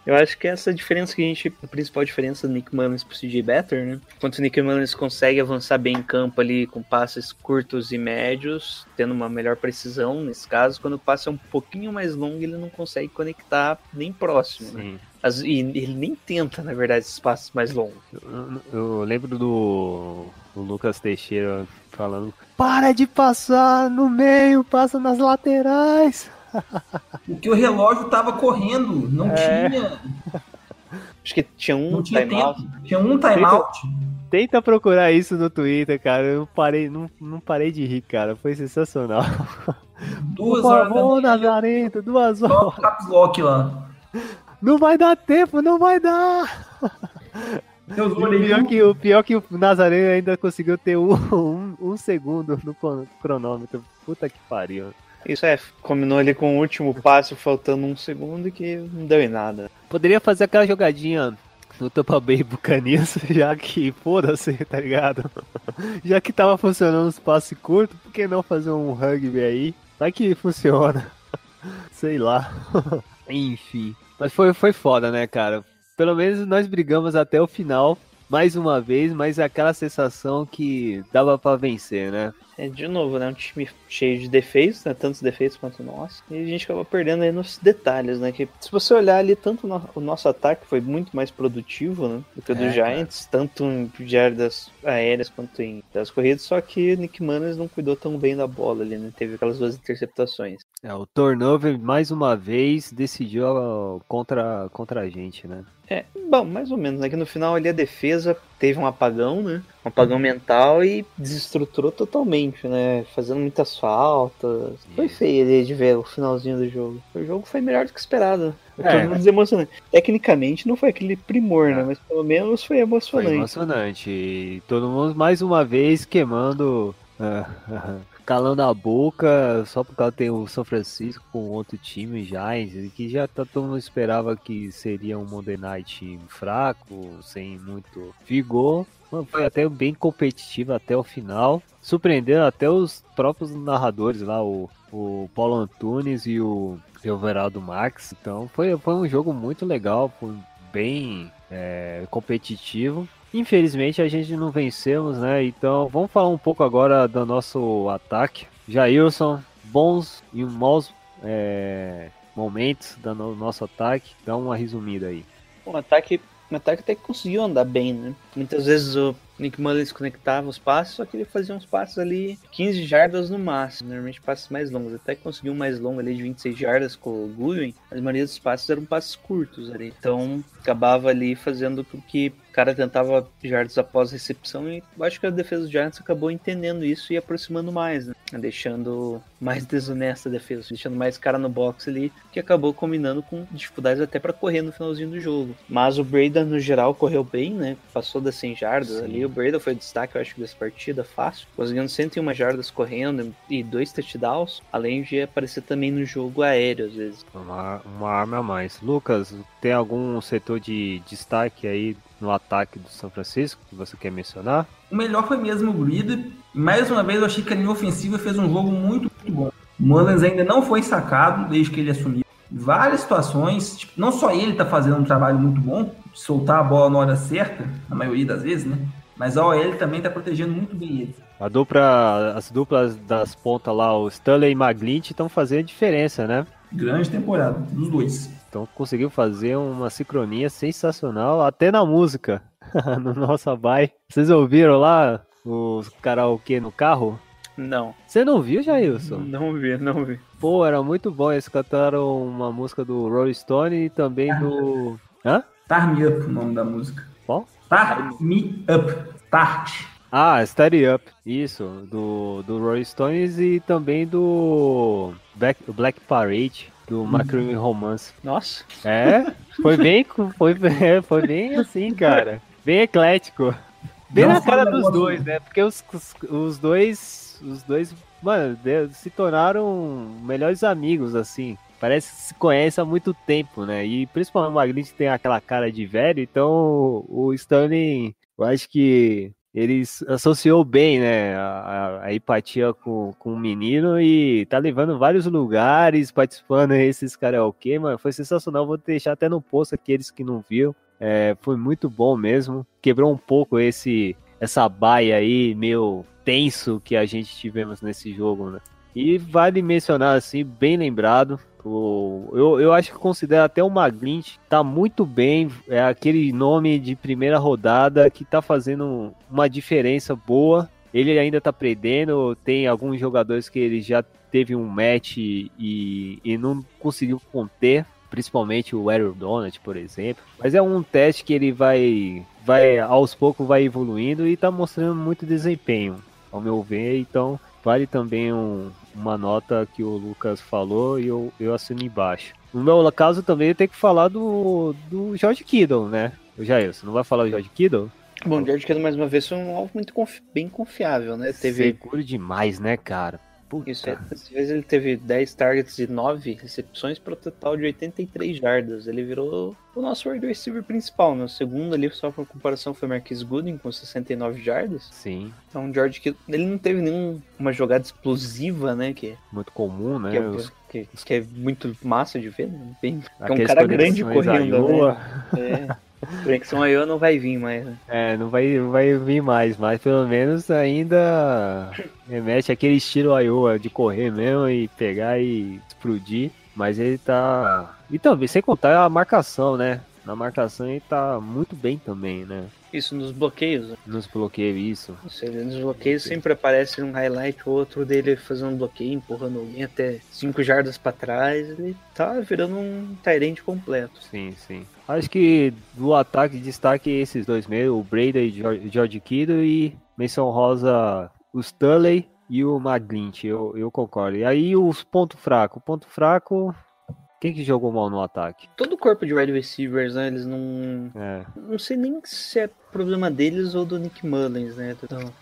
Eu acho que essa diferença que a gente. A principal diferença do Nick Mullins pro CJ Better, né? Enquanto o Nick Mullins consegue avançar bem em campo ali com passes curtos e médios, tendo uma melhor precisão nesse caso, quando o passe é um pouquinho mais longo, ele não consegue conectar nem próximo, né? Sim. As- E ele nem tenta, na verdade, esses passes mais longos. Eu, eu lembro do o Lucas Teixeira falando: Para de passar no meio, passa nas laterais. Porque o relógio tava correndo, não É. tinha. Acho que tinha um Não tinha timeout. tempo. Tinha um timeout. Tenta procurar isso no Twitter, cara. Eu não parei, não, não parei de rir, cara. Foi sensacional. Duas Por horas favor, manhã, Nazarento, duas horas. lá. Não vai dar tempo, não vai dar. Eu o olhei pior, que, o pior que o Nazareno ainda conseguiu ter um, um, um segundo no cronômetro. Puta que pariu. Isso é, combinou ali com o último passe, faltando um segundo, que não deu em nada. Poderia fazer aquela jogadinha no Tampa Bay Buccaneers, já que, foda-se, tá ligado? Já que tava funcionando os passes curtos, por que não fazer um rugby aí? Vai que funciona. Sei lá. Enfim. Mas foi, foi foda, né, cara? Pelo menos nós brigamos até o final, mais uma vez, mas é aquela sensação que dava pra vencer, né? É, de novo, né? Um time cheio de defeitos, né? Tantos defeitos quanto o nosso. E a gente acaba perdendo aí nos detalhes, né? Que se você olhar ali, tanto no- o nosso ataque foi muito mais produtivo, né? Do que o do É, Giants, tanto em jardas aéreas quanto em das corridas, só que o Nick Mullins não cuidou tão bem da bola ali, né? Teve aquelas duas interceptações. É, o turnover, mais uma vez, decidiu contra, contra a gente, né? É, bom, mais ou menos, né? Que no final ali a defesa teve um apagão, né? Um apagão mental e desestruturou totalmente, né? Fazendo muitas faltas. Foi feio ali de ver o finalzinho do jogo. O jogo foi melhor do que esperado. É. Pelo menos emocionante. Tecnicamente não foi aquele primor, né? É. Mas pelo menos foi Foi emocionante. emocionante. E todo mundo mais uma vez queimando, ah, calando a boca, só por causa tem o São Francisco com outro time, Giants, que já tá- todo mundo esperava que seria um Monday Night fraco, sem muito vigor. Foi até bem competitivo até o final. Surpreendeu até os próprios narradores lá, o, o Paulo Antunes e o Everaldo Max. Então foi, foi um jogo muito legal, foi bem é, competitivo. Infelizmente a gente não vencemos, né? Então vamos falar um pouco agora do nosso ataque. Jailson, bons e maus é, momentos do no- nosso ataque. Dá uma resumida aí. O ataque, o ataque até que conseguiu andar bem, né? Muitas vezes o, Nick Mullins conectava os passes, só que ele fazia uns passes ali 15 jardas no máximo, normalmente passes mais longos. Até conseguiu um mais longo ali de 26 jardas com o Goodwin, mas a maioria dos passes eram passes curtos ali. Então acabava ali fazendo com que cara tentava jardas após recepção e acho que a defesa dos Giants acabou entendendo isso e aproximando mais, né? Deixando mais desonesta a defesa, deixando mais cara no box ali, que acabou combinando com dificuldades até para correr no finalzinho do jogo. Mas o Breda, no geral, correu bem, né? Passou das 100 jardas ali. O Breda foi o destaque, eu acho, dessa partida, fácil. Conseguindo 101 jardas correndo e dois touchdowns, além de aparecer também no jogo aéreo, às vezes. Uma, uma arma a mais. Lucas, tem algum setor de destaque aí no ataque do São Francisco que você quer mencionar? O melhor foi mesmo o Breeder. Mais uma vez, eu achei que a linha ofensiva fez um jogo muito, muito bom. O Mullins ainda não foi sacado desde que ele assumiu. Várias situações, tipo, não só ele tá fazendo um trabalho muito bom, soltar a bola na hora certa, na maioria das vezes, né? Mas a OL também tá protegendo muito bem ele. A dupla, as duplas das pontas lá, o Stanley e Maglint, estão fazendo diferença, né? Grande temporada, dos dois. Então conseguiu fazer uma sincronia sensacional, até na música, no nosso abai. Vocês ouviram lá os karaokê no carro? Não, Você não viu, Jailson? não vi, não vi. Pô, era muito bom. Eles cantaram uma música do Rolling Stone e também do. Hã? Tar Me Up, o nome da música. Qual? Tar Me Up. Tart. Ah, Steady Up. Isso, do, do Rolling Stones e também do Black, Black Parade, do Macron Romance. Nossa, É, foi bem, foi, é, foi bem assim, cara. Bem eclético. Bem Não na cara dos dois, né? Porque os, os, os dois, os dois, mano, se tornaram melhores amigos, assim. Parece que se conhecem há muito tempo, né? E principalmente o Magritte tem aquela cara de velho, então o Stanley, eu acho que ele associou bem, né, a, a- empatia com, com o menino e tá levando vários lugares, participando desses karaokê, mano, foi sensacional, vou deixar até no post aqueles que não viu, é, foi muito bom mesmo, quebrou um pouco esse essa baia aí, meio tenso que a gente tivemos nesse jogo, né. E vale mencionar, assim, bem lembrado, eu, eu acho que considero até o Maglint tá muito bem. É aquele nome de primeira rodada que tá fazendo uma diferença boa. Ele ainda tá perdendo. Tem alguns jogadores que ele já teve um match e, e não conseguiu conter. Principalmente o Aaron Donald, por exemplo. Mas é um teste que ele vai, vai aos poucos vai evoluindo e tá mostrando muito desempenho, ao meu ver. Então vale também um- uma nota que o Lucas falou e eu, eu assino embaixo. No meu caso também eu tenho que falar do, do George Kittle, né? O Jair, você não vai falar do George Kittle? Bom, o George Kittle mais uma vez foi um alvo muito confi- bem confiável, né? Teve Seguro demais, né, cara? Puta. isso, é, dessa vez ele teve 10 targets e 9 recepções para o total de 83 jardas. Ele virou o nosso wide receiver principal, né? O segundo ali, só por comparação, foi Marquis Goodwin com 69 jardas. Sim, Então o George Kittle, ele não teve nenhuma jogada explosiva, né? Que, muito comum, né? que, é, Os- que, que é muito massa de ver, né? Bem, é um cara grande correndo, né? É. Conexão Iowa não vai vir mais, né? É, não vai, não vai vir mais, mas pelo menos ainda remete aquele estilo Iowa de correr mesmo e pegar e explodir. Mas ele tá. E também, sem contar a marcação, né? Na marcação ele tá muito bem também, né? Isso nos bloqueios, né? Nos bloqueios, isso. Isso, ele nos bloqueios sempre aparece um highlight ou outro dele fazendo um bloqueio, empurrando alguém até 5 jardas pra trás. Ele tá virando um Tyrant completo. Sim, sim. Acho que do ataque, destaque esses dois mesmo, o Breda e George, George Kittle e menção rosa o Stanley e o Maglint, eu, eu concordo. E aí os pontos fracos. Ponto fraco, quem que jogou mal no ataque? Todo o corpo de wide receivers, né? Eles não. É, Não sei nem se é problema deles ou do Nick Mullins, né?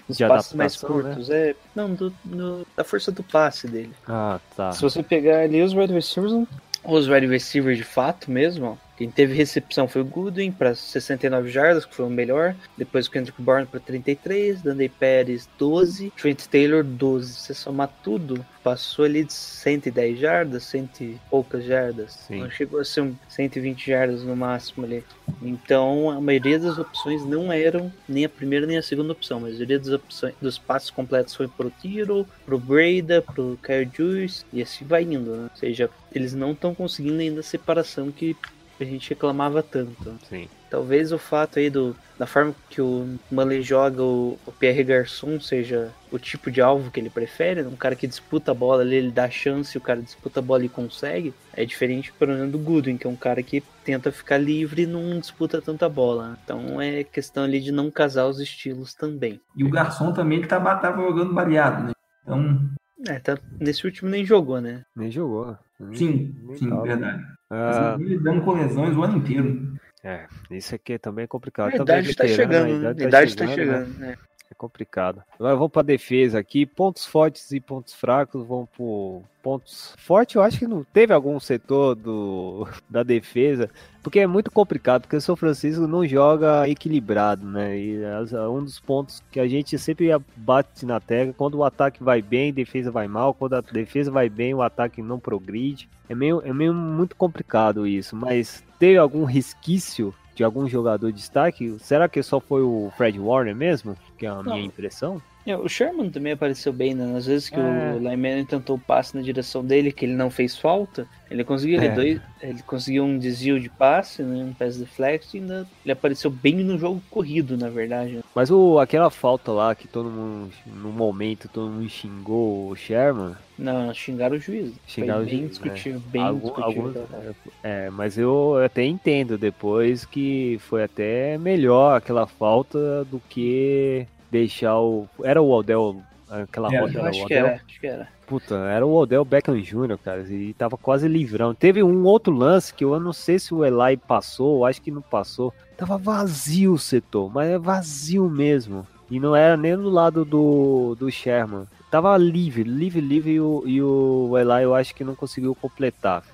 De passes mais né? curtos. É, não, do, do- da força do passe dele. ah, tá. Se você pegar ali os wide receivers, não- os wide receivers de fato mesmo, ó, quem teve recepção foi o Goodwin para 69 jardas, que foi o melhor. Depois o Kendrick Bourne para 33, Danday Pérez 12, Trent Taylor 12. Se você somar tudo, passou ali de 110 jardas, cento e poucas jardas. Sim. Não chegou a ser um 120 jardas no máximo ali. Então a maioria das opções não eram nem a primeira nem a segunda opção. A maioria das opções dos passos completos foi pro Tiro, pro Breda, pro Kyle Juice e assim vai indo, né? Ou seja, eles não estão conseguindo ainda a separação que a gente reclamava tanto. Sim. Talvez o fato aí do, da forma que o Manley joga o, o Pierre Garçon seja o tipo de alvo que ele prefere, né? um cara que disputa a bola ali, ele dá chance, o cara disputa a bola e consegue. É diferente, por exemplo, do Goodwin, que é um cara que tenta ficar livre e não disputa tanta bola. Então é questão ali de não casar os estilos também. E o garçom também ele tá, tava jogando variado, né? Então, É, tá, nesse último nem jogou, né? Nem jogou. Sim, Nem sim, verdade. Ah, Mas ele lidando com lesões o ano inteiro. é, isso aqui também é complicado. A Também idade tá veterano, chegando, né? A idade tá né? chegando, né? É complicado. Agora vamos para defesa aqui. Pontos fortes e pontos fracos. Vamos por pontos fortes. Eu acho que não teve algum setor do, da defesa, porque é muito complicado. Porque o São Francisco não joga equilibrado, né? E é um dos pontos que a gente sempre bate na tecla. Quando o ataque vai bem, defesa vai mal. Quando a defesa vai bem, o ataque não progride. É meio, é meio muito complicado isso. Mas teve algum resquício de algum jogador de destaque? Será que só foi o Fred Warner mesmo? Que é a minha Não. impressão? É, o Sherman também apareceu bem, né? Às vezes que É. o Lyman tentou o passe na direção dele, que ele não fez falta, ele conseguiu ali É. dois, ele conseguiu um desvio de passe, né? Um pass deflect, e ainda ele apareceu bem no jogo corrido, na verdade. né? Mas o, aquela falta lá que todo mundo, no momento, todo mundo xingou o Sherman. Não, xingaram o juiz. Xingaram Foi o bem juiz, discutível, bem Algum- discutível. alguns- é, mas eu até entendo depois que foi até melhor aquela falta do que deixar o. Era o Odell. Aquela É, rota Eu era acho o que Odell? era, acho que era. Puta, era o Odell Beckham Jr., cara, e tava quase livrão. Teve um outro lance que eu não sei se o Eli passou, acho que não passou. Tava vazio o setor, mas é vazio mesmo. E não era nem do lado do, do Sherman. Tava livre, livre, livre, e o, e o Eli eu acho que não conseguiu completar.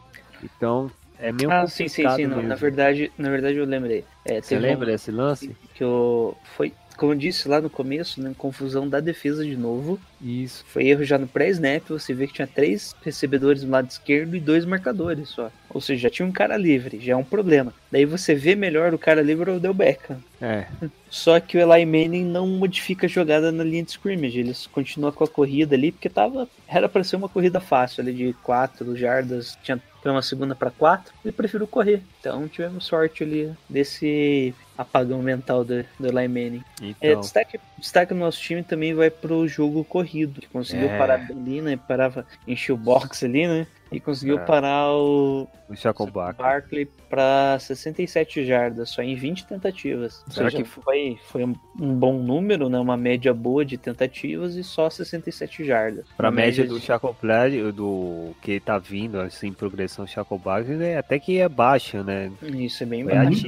Então, é meio Ah, sim, sim, sim. Não, na verdade, na verdade eu lembrei. É, Você teve um- lembra desse lance? que eu foi, como eu disse lá no começo, né, confusão da defesa de novo. Isso. Foi erro já no pré-snap, você vê que tinha três recebedores no lado esquerdo e dois marcadores só. Ou seja, já tinha um cara livre, já é um problema. Daí você vê melhor o cara livre é o Del Beckham. É, Só que o Eli Manning não modifica a jogada na linha de scrimmage, eles continuam com a corrida ali, porque tava era para ser uma corrida fácil ali de 4 jardas, tinha foi uma segunda para 4, ele preferiu correr. Então tivemos sorte ali desse apagão mental do, do Eli Manning. É, então. destaque, destaque no nosso time também vai pro jogo corrido, que conseguiu É. parar ali, né? Parava, encheu o box ali, né? E conseguiu É. parar o O Chacobac. Barkley para 67 jardas, só em 20 tentativas. Será seja, que- foi, foi um um bom número, né? Uma média boa de tentativas e só 67 jardas. Pra Uma média de- do Chacoplad, do que tá vindo, assim, progressão Chacobac, é até que é baixa, né? Isso é bem baixo.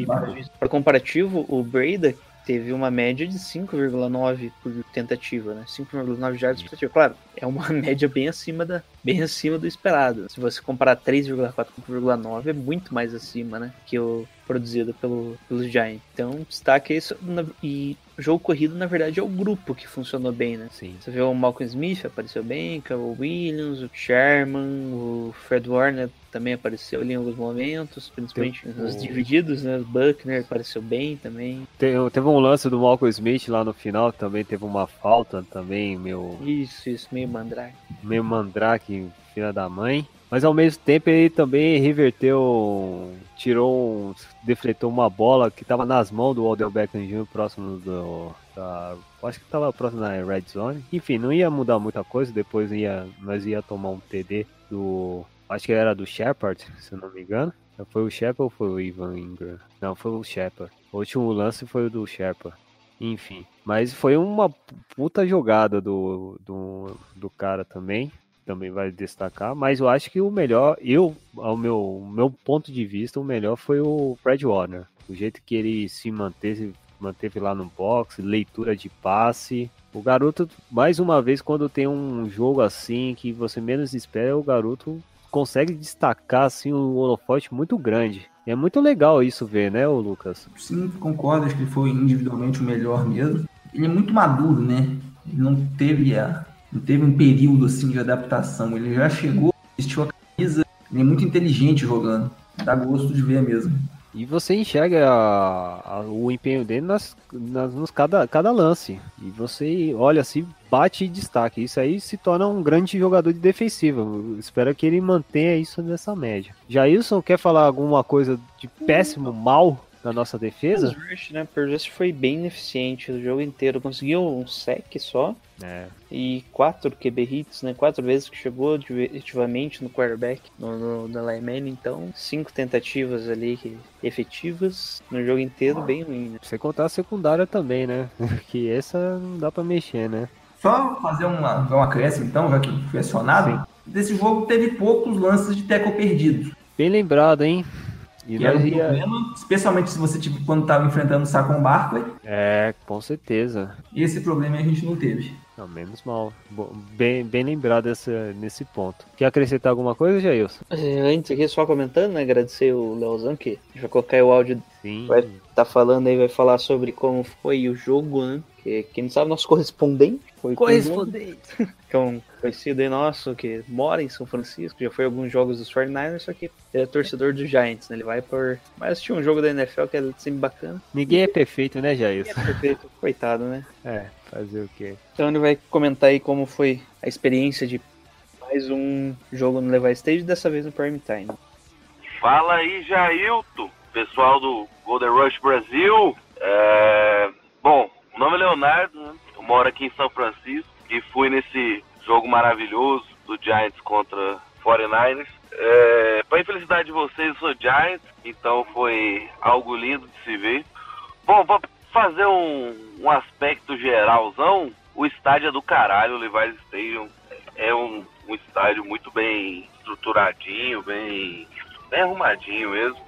Para comparativo, o Breda teve uma média de 5,9 por tentativa, né? 5,9 jardas por tentativa. Claro, é uma média bem acima da bem acima do esperado. Se você comparar 3,4 com 5,9 é muito mais acima, né, que o produzido pelo, pelos Giants. Então, destaque isso na- e o jogo corrido na verdade é o grupo que funcionou bem, né? Sim. Você vê o Malcolm Smith apareceu bem, o Carol Williams, o Sherman, o Fred Warner também apareceu ali em alguns momentos, principalmente Tem nos o- divididos, né? O Buckner apareceu bem também. Te- Teve um lance do Malcolm Smith lá no final, também teve uma falta também, meu, Isso, isso, meio mandrake. meio mandrake, filha da mãe. Mas ao mesmo tempo ele também reverteu, tirou, um- defletou uma bola que estava nas mãos do Odell Beckham Jr. próximo do, da, acho que estava próximo da Red Zone. Enfim, não ia mudar muita coisa, depois ia, nós ia tomar um TD do, acho que era do Shepard, se eu não me engano. Foi o Shepard ou foi o Ivan Ingram? Não, foi o Shepard. O último lance foi o do Shepard. Enfim, mas foi uma puta jogada do, do, do cara também. Também vai destacar, mas eu acho que o melhor, eu, ao meu, meu ponto de vista, o melhor foi o Fred Warner. O jeito que ele se manteve, manteve lá no box, leitura de passe. O garoto, mais uma vez, quando tem um jogo assim que você menos espera, o garoto consegue destacar assim um holofote muito grande. É muito legal isso ver, né, o Lucas? Sim, concordo, acho que ele foi individualmente o melhor mesmo. Ele é muito maduro, né? Ele não teve, a, não teve um período assim de adaptação. Ele já chegou, vestiu a camisa, ele é muito inteligente jogando. Dá gosto de ver mesmo. E você enxerga a- a- o empenho dele nas, nas, nos cada, cada lance. E você olha assim, bate e destaque. Isso aí se torna um grande jogador de defensiva. Espero que ele mantenha isso nessa média. Jailson, quer falar alguma coisa de péssimo, mal? Na nossa defesa. Pass rush, né? Rush foi bem eficiente o jogo inteiro. Conseguiu um sec só É, e quatro QB hits, né? Quatro vezes que chegou efetivamente no quarterback, no, no, na lineman. Então, cinco tentativas ali efetivas no jogo inteiro, bem ruim, né? sem contar a secundária também, né? Que essa não dá pra mexer, né? Só fazer uma, um acréscimo, então, já que foi acionado. Desse jogo teve poucos lances de tackle perdidos. Bem lembrado, hein? E Que era um ia... problema, especialmente se você, tipo, quando estava enfrentando o Saquon Barkley. É, com certeza. Esse problema a gente não teve. Não, menos mal. Bem, bem lembrado essa, nesse ponto. Quer acrescentar alguma coisa, Jailson? É, Antes aqui, só comentando, né? Agradecer o Leozão que vai colocar o áudio Sim. vai tá falando aí, vai falar sobre como foi o jogo, né? Que quem não sabe, nosso correspondente foi João, que é um conhecido aí nosso que mora em São Francisco, já foi a alguns jogos dos 49ers, só que ele é torcedor dos Giants, né? Ele vai por. Mas assistir um jogo da NFL que é sempre bacana. Ninguém é perfeito, né, E é Jailson? perfeito, coitado, né? É, fazer o quê? Então ele vai comentar aí como foi a experiência de mais um jogo no Levi Stage, dessa vez no Prime Time. Fala aí, Jailton, pessoal do Golden Rush Brasil. É, Bom, o nome é Leonardo, né? eu moro aqui em São Francisco e fui nesse jogo maravilhoso do Giants contra 49ers. É... Para infelicidade de vocês, eu sou Giants, então foi algo lindo de se ver. Bom, pra fazer um, um aspecto geralzão, o estádio é do caralho, o Levi's Stadium é um, um estádio muito bem estruturadinho, bem, bem arrumadinho mesmo.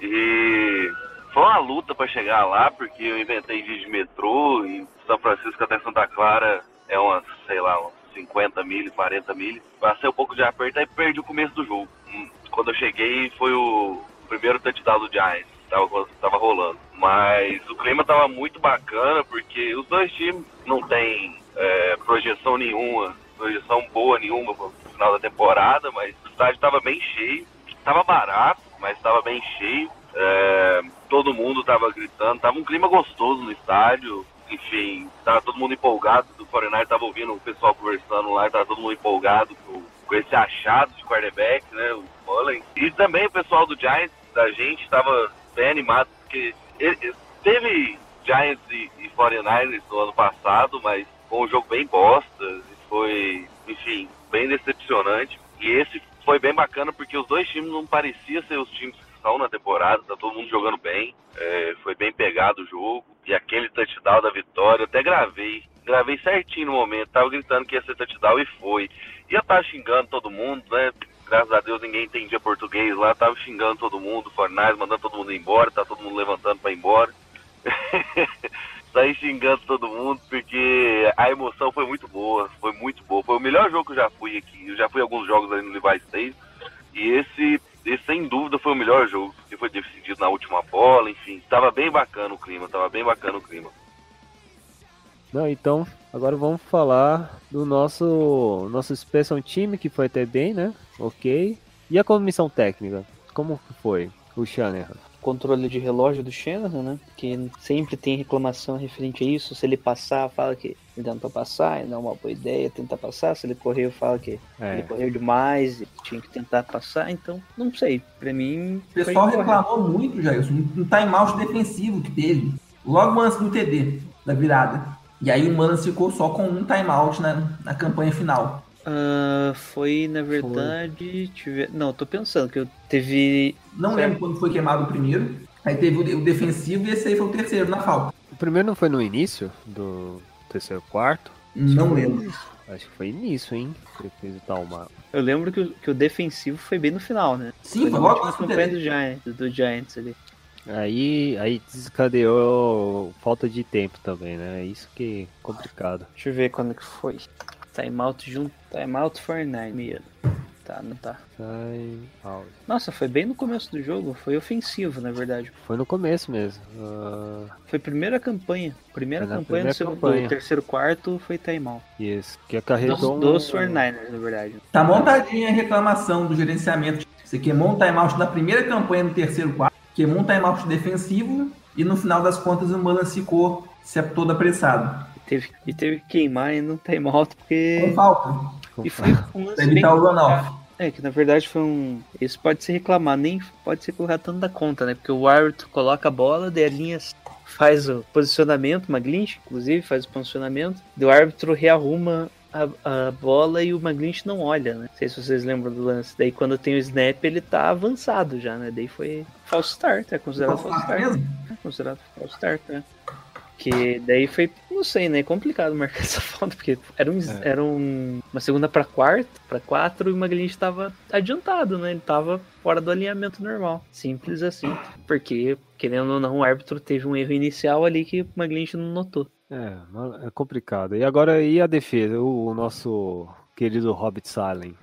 E foi uma luta para chegar lá, porque eu inventei de metrô e São Francisco até Santa Clara é umas, sei lá, uns 50 mil, 40 mil. Passei um pouco de aperto e perdi o começo do jogo. Hum, Quando eu cheguei foi o primeiro touchdown do Giants, tava, tava rolando. Mas o clima tava muito bacana, porque os dois times não tem é, projeção nenhuma, projeção boa nenhuma pro final da temporada, mas o estádio tava bem cheio. Tava barato, mas tava bem cheio. É, todo mundo tava gritando, tava um clima gostoso no estádio. Enfim, tava todo mundo empolgado. Do 49 tava ouvindo o pessoal conversando lá, tava todo mundo empolgado com, com esse achado de quarterback, né? O Mullen. E também o pessoal do Giants, da gente, tava bem animado, porque ele- ele- teve Giants e, e 49ers no ano passado, mas foi um jogo bem bosta. Foi, enfim, bem decepcionante. E esse foi bem bacana porque os dois times não pareciam ser os times que estão na temporada, tá todo mundo jogando bem. É, foi bem pegado o jogo. E aquele touchdown da vitória, eu até gravei. Gravei certinho no momento, tava gritando que ia ser touchdown e foi. E eu tava xingando todo mundo, né? Graças a Deus ninguém entendia português lá, tava xingando todo mundo, Fornais, mandando todo mundo embora, tá todo mundo levantando pra ir embora. Saí xingando todo mundo porque a emoção foi muito boa, foi muito boa. Foi o melhor jogo que eu já fui aqui. Eu já fui alguns jogos ali no Levi State. E esse, esse, sem dúvida, foi o melhor jogo. Que foi decidido na última bola, enfim. Tava bem bacana o clima, tava bem bacana o clima. Não, então, agora vamos falar do nosso nosso Special Time, que foi até bem, né? Ok. E a comissão técnica? Como foi? O Shanahan. Controle de relógio do Shanahan, né? Que sempre tem reclamação referente a isso. Se ele passar, fala que ele tentou passar, e não é uma boa ideia tentar passar. Se ele correu, fala que ele É, correu demais e tinha que tentar passar. Então, não sei. Pra mim, O pessoal reclamou muito, Jailson, um timeout defensivo que teve, logo antes do TD, da virada. E aí o Manas ficou só com um timeout na, na campanha final. Ah, foi, na verdade. Tive... Não, tô pensando que eu teve. Não lembro quando foi queimado o primeiro. Aí teve o, defensivo e esse aí foi o terceiro na falta. o primeiro não foi no início do terceiro quarto? Não lembro. Acho que foi início, hein? que Ele fez o tal uma... Eu lembro que o, que o defensivo foi bem no final, né? Sim, foi logo do campanha do Giants, do Giants ali. Aí, aí desencadeou falta de tempo também, né? É Isso que é complicado. Deixa eu ver quando que foi. Timeout junto. Timeout 49 mesmo. Tá, não tá. Time out. Nossa, foi bem no começo do jogo. Foi ofensivo, na verdade. Foi no começo mesmo. Ah, Foi a primeira campanha. Primeira campanha, primeira no segundo, campanha. do terceiro quarto foi timeout. isso. Que Dos, acarretou um... dos 49ers, na verdade. Tá montadinha a reclamação do gerenciamento. Você queimou um timeout na primeira campanha no terceiro quarto, queimou um timeout defensivo e no final das contas o Manas ficou se todo apressado. E teve, e teve que queimar ainda no timeout Com porque. falta. E foi um lance evitar o runoff. É, que na verdade foi um. Isso pode se reclamar, nem pode ser colocado tanto da conta, né? Porque o árbitro coloca a bola, daí a linha faz o posicionamento, uma glitch, inclusive, faz o posicionamento, daí o árbitro rearruma a, a bola e o Maglint não olha, né? Não sei se vocês lembram do lance. Daí quando tem o snap, ele tá avançado já, né? Daí foi false start, é considerado false start. mesmo? É considerado false start, né? Que daí foi, não sei, né? Complicado marcar essa falta, porque era, um, era um, uma segunda pra quarta, pra quatro, e o Maglint tava adiantado, né? Ele tava fora do alinhamento normal. Simples assim. Porque, querendo ou não, o árbitro teve um erro inicial ali que o Maglint não notou. É, é complicado. E agora, e a defesa? O, o nosso querido Hobbit Salem.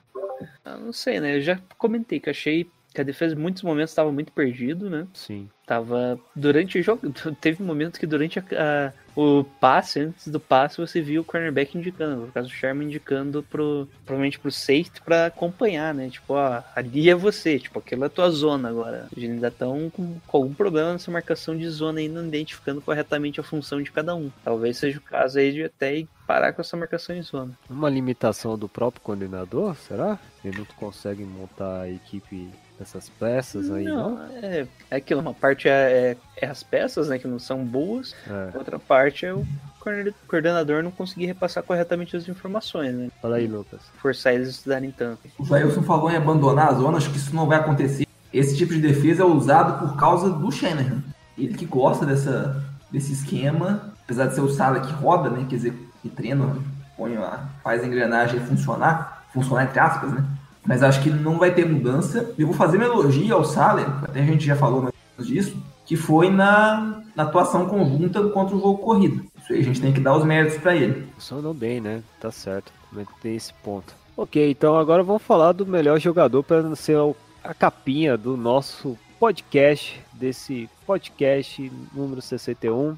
Eu não sei, né? Eu já comentei que achei que a defesa em muitos momentos estava muito perdido, né? Sim. Tava durante o jogo, teve momentos que durante a, a- o passe, antes do passe, você viu o cornerback indicando, no caso o Sherman indicando pro, provavelmente pro safety pra acompanhar, né? Tipo, ó, ali é você, tipo, aquela é a tua zona agora. Eles ainda estão com, com algum problema nessa marcação de zona ainda não identificando corretamente a função de cada um. Talvez seja o caso aí de até parar com essa marcação em zona. Uma limitação do próprio coordenador, será? Ele não consegue montar a equipe dessas peças aí, não? Não, é, é aquilo, uma parte é, é- é as peças, né, que não são boas, É. outra parte é o coorden- coordenador não conseguir repassar corretamente as informações, né? Fala aí, Lucas. Forçar eles a estudarem tanto. O Jailson falou em abandonar a zona, acho que isso não vai acontecer. Esse tipo de defesa é usado por causa do Shanahan. Ele que gosta dessa, desse esquema, apesar de ser o Sala que roda, né? Quer dizer, que treina, põe a, faz a engrenagem funcionar, funcionar entre aspas, né? Mas acho que não vai ter mudança. Eu vou fazer uma elogio ao Saleh, até a gente já falou mais disso, que foi na, na atuação conjunta contra o jogo corrido. Isso aí a gente tem que dar os méritos para ele. Funcionou bem, né? Tá certo. Tem esse ponto. Ok, então agora vamos falar do melhor jogador para ser a capinha do nosso podcast, desse podcast número 61.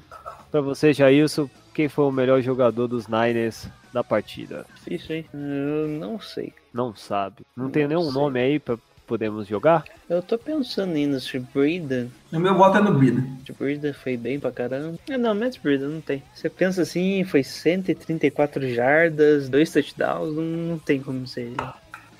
Para você, Jailson, quem foi o melhor jogador dos Niners da partida? Isso aí. Eu não sei. Não sabe. Não, Não tem nenhum sei. nome aí para podermos jogar? Eu tô pensando ainda se Brida. O meu voto é no Brida. Brida foi bem pra caramba. Ah, não, Matt Brida não tem. Você pensa assim, foi 134 jardas, dois touchdowns, não, não tem como ser.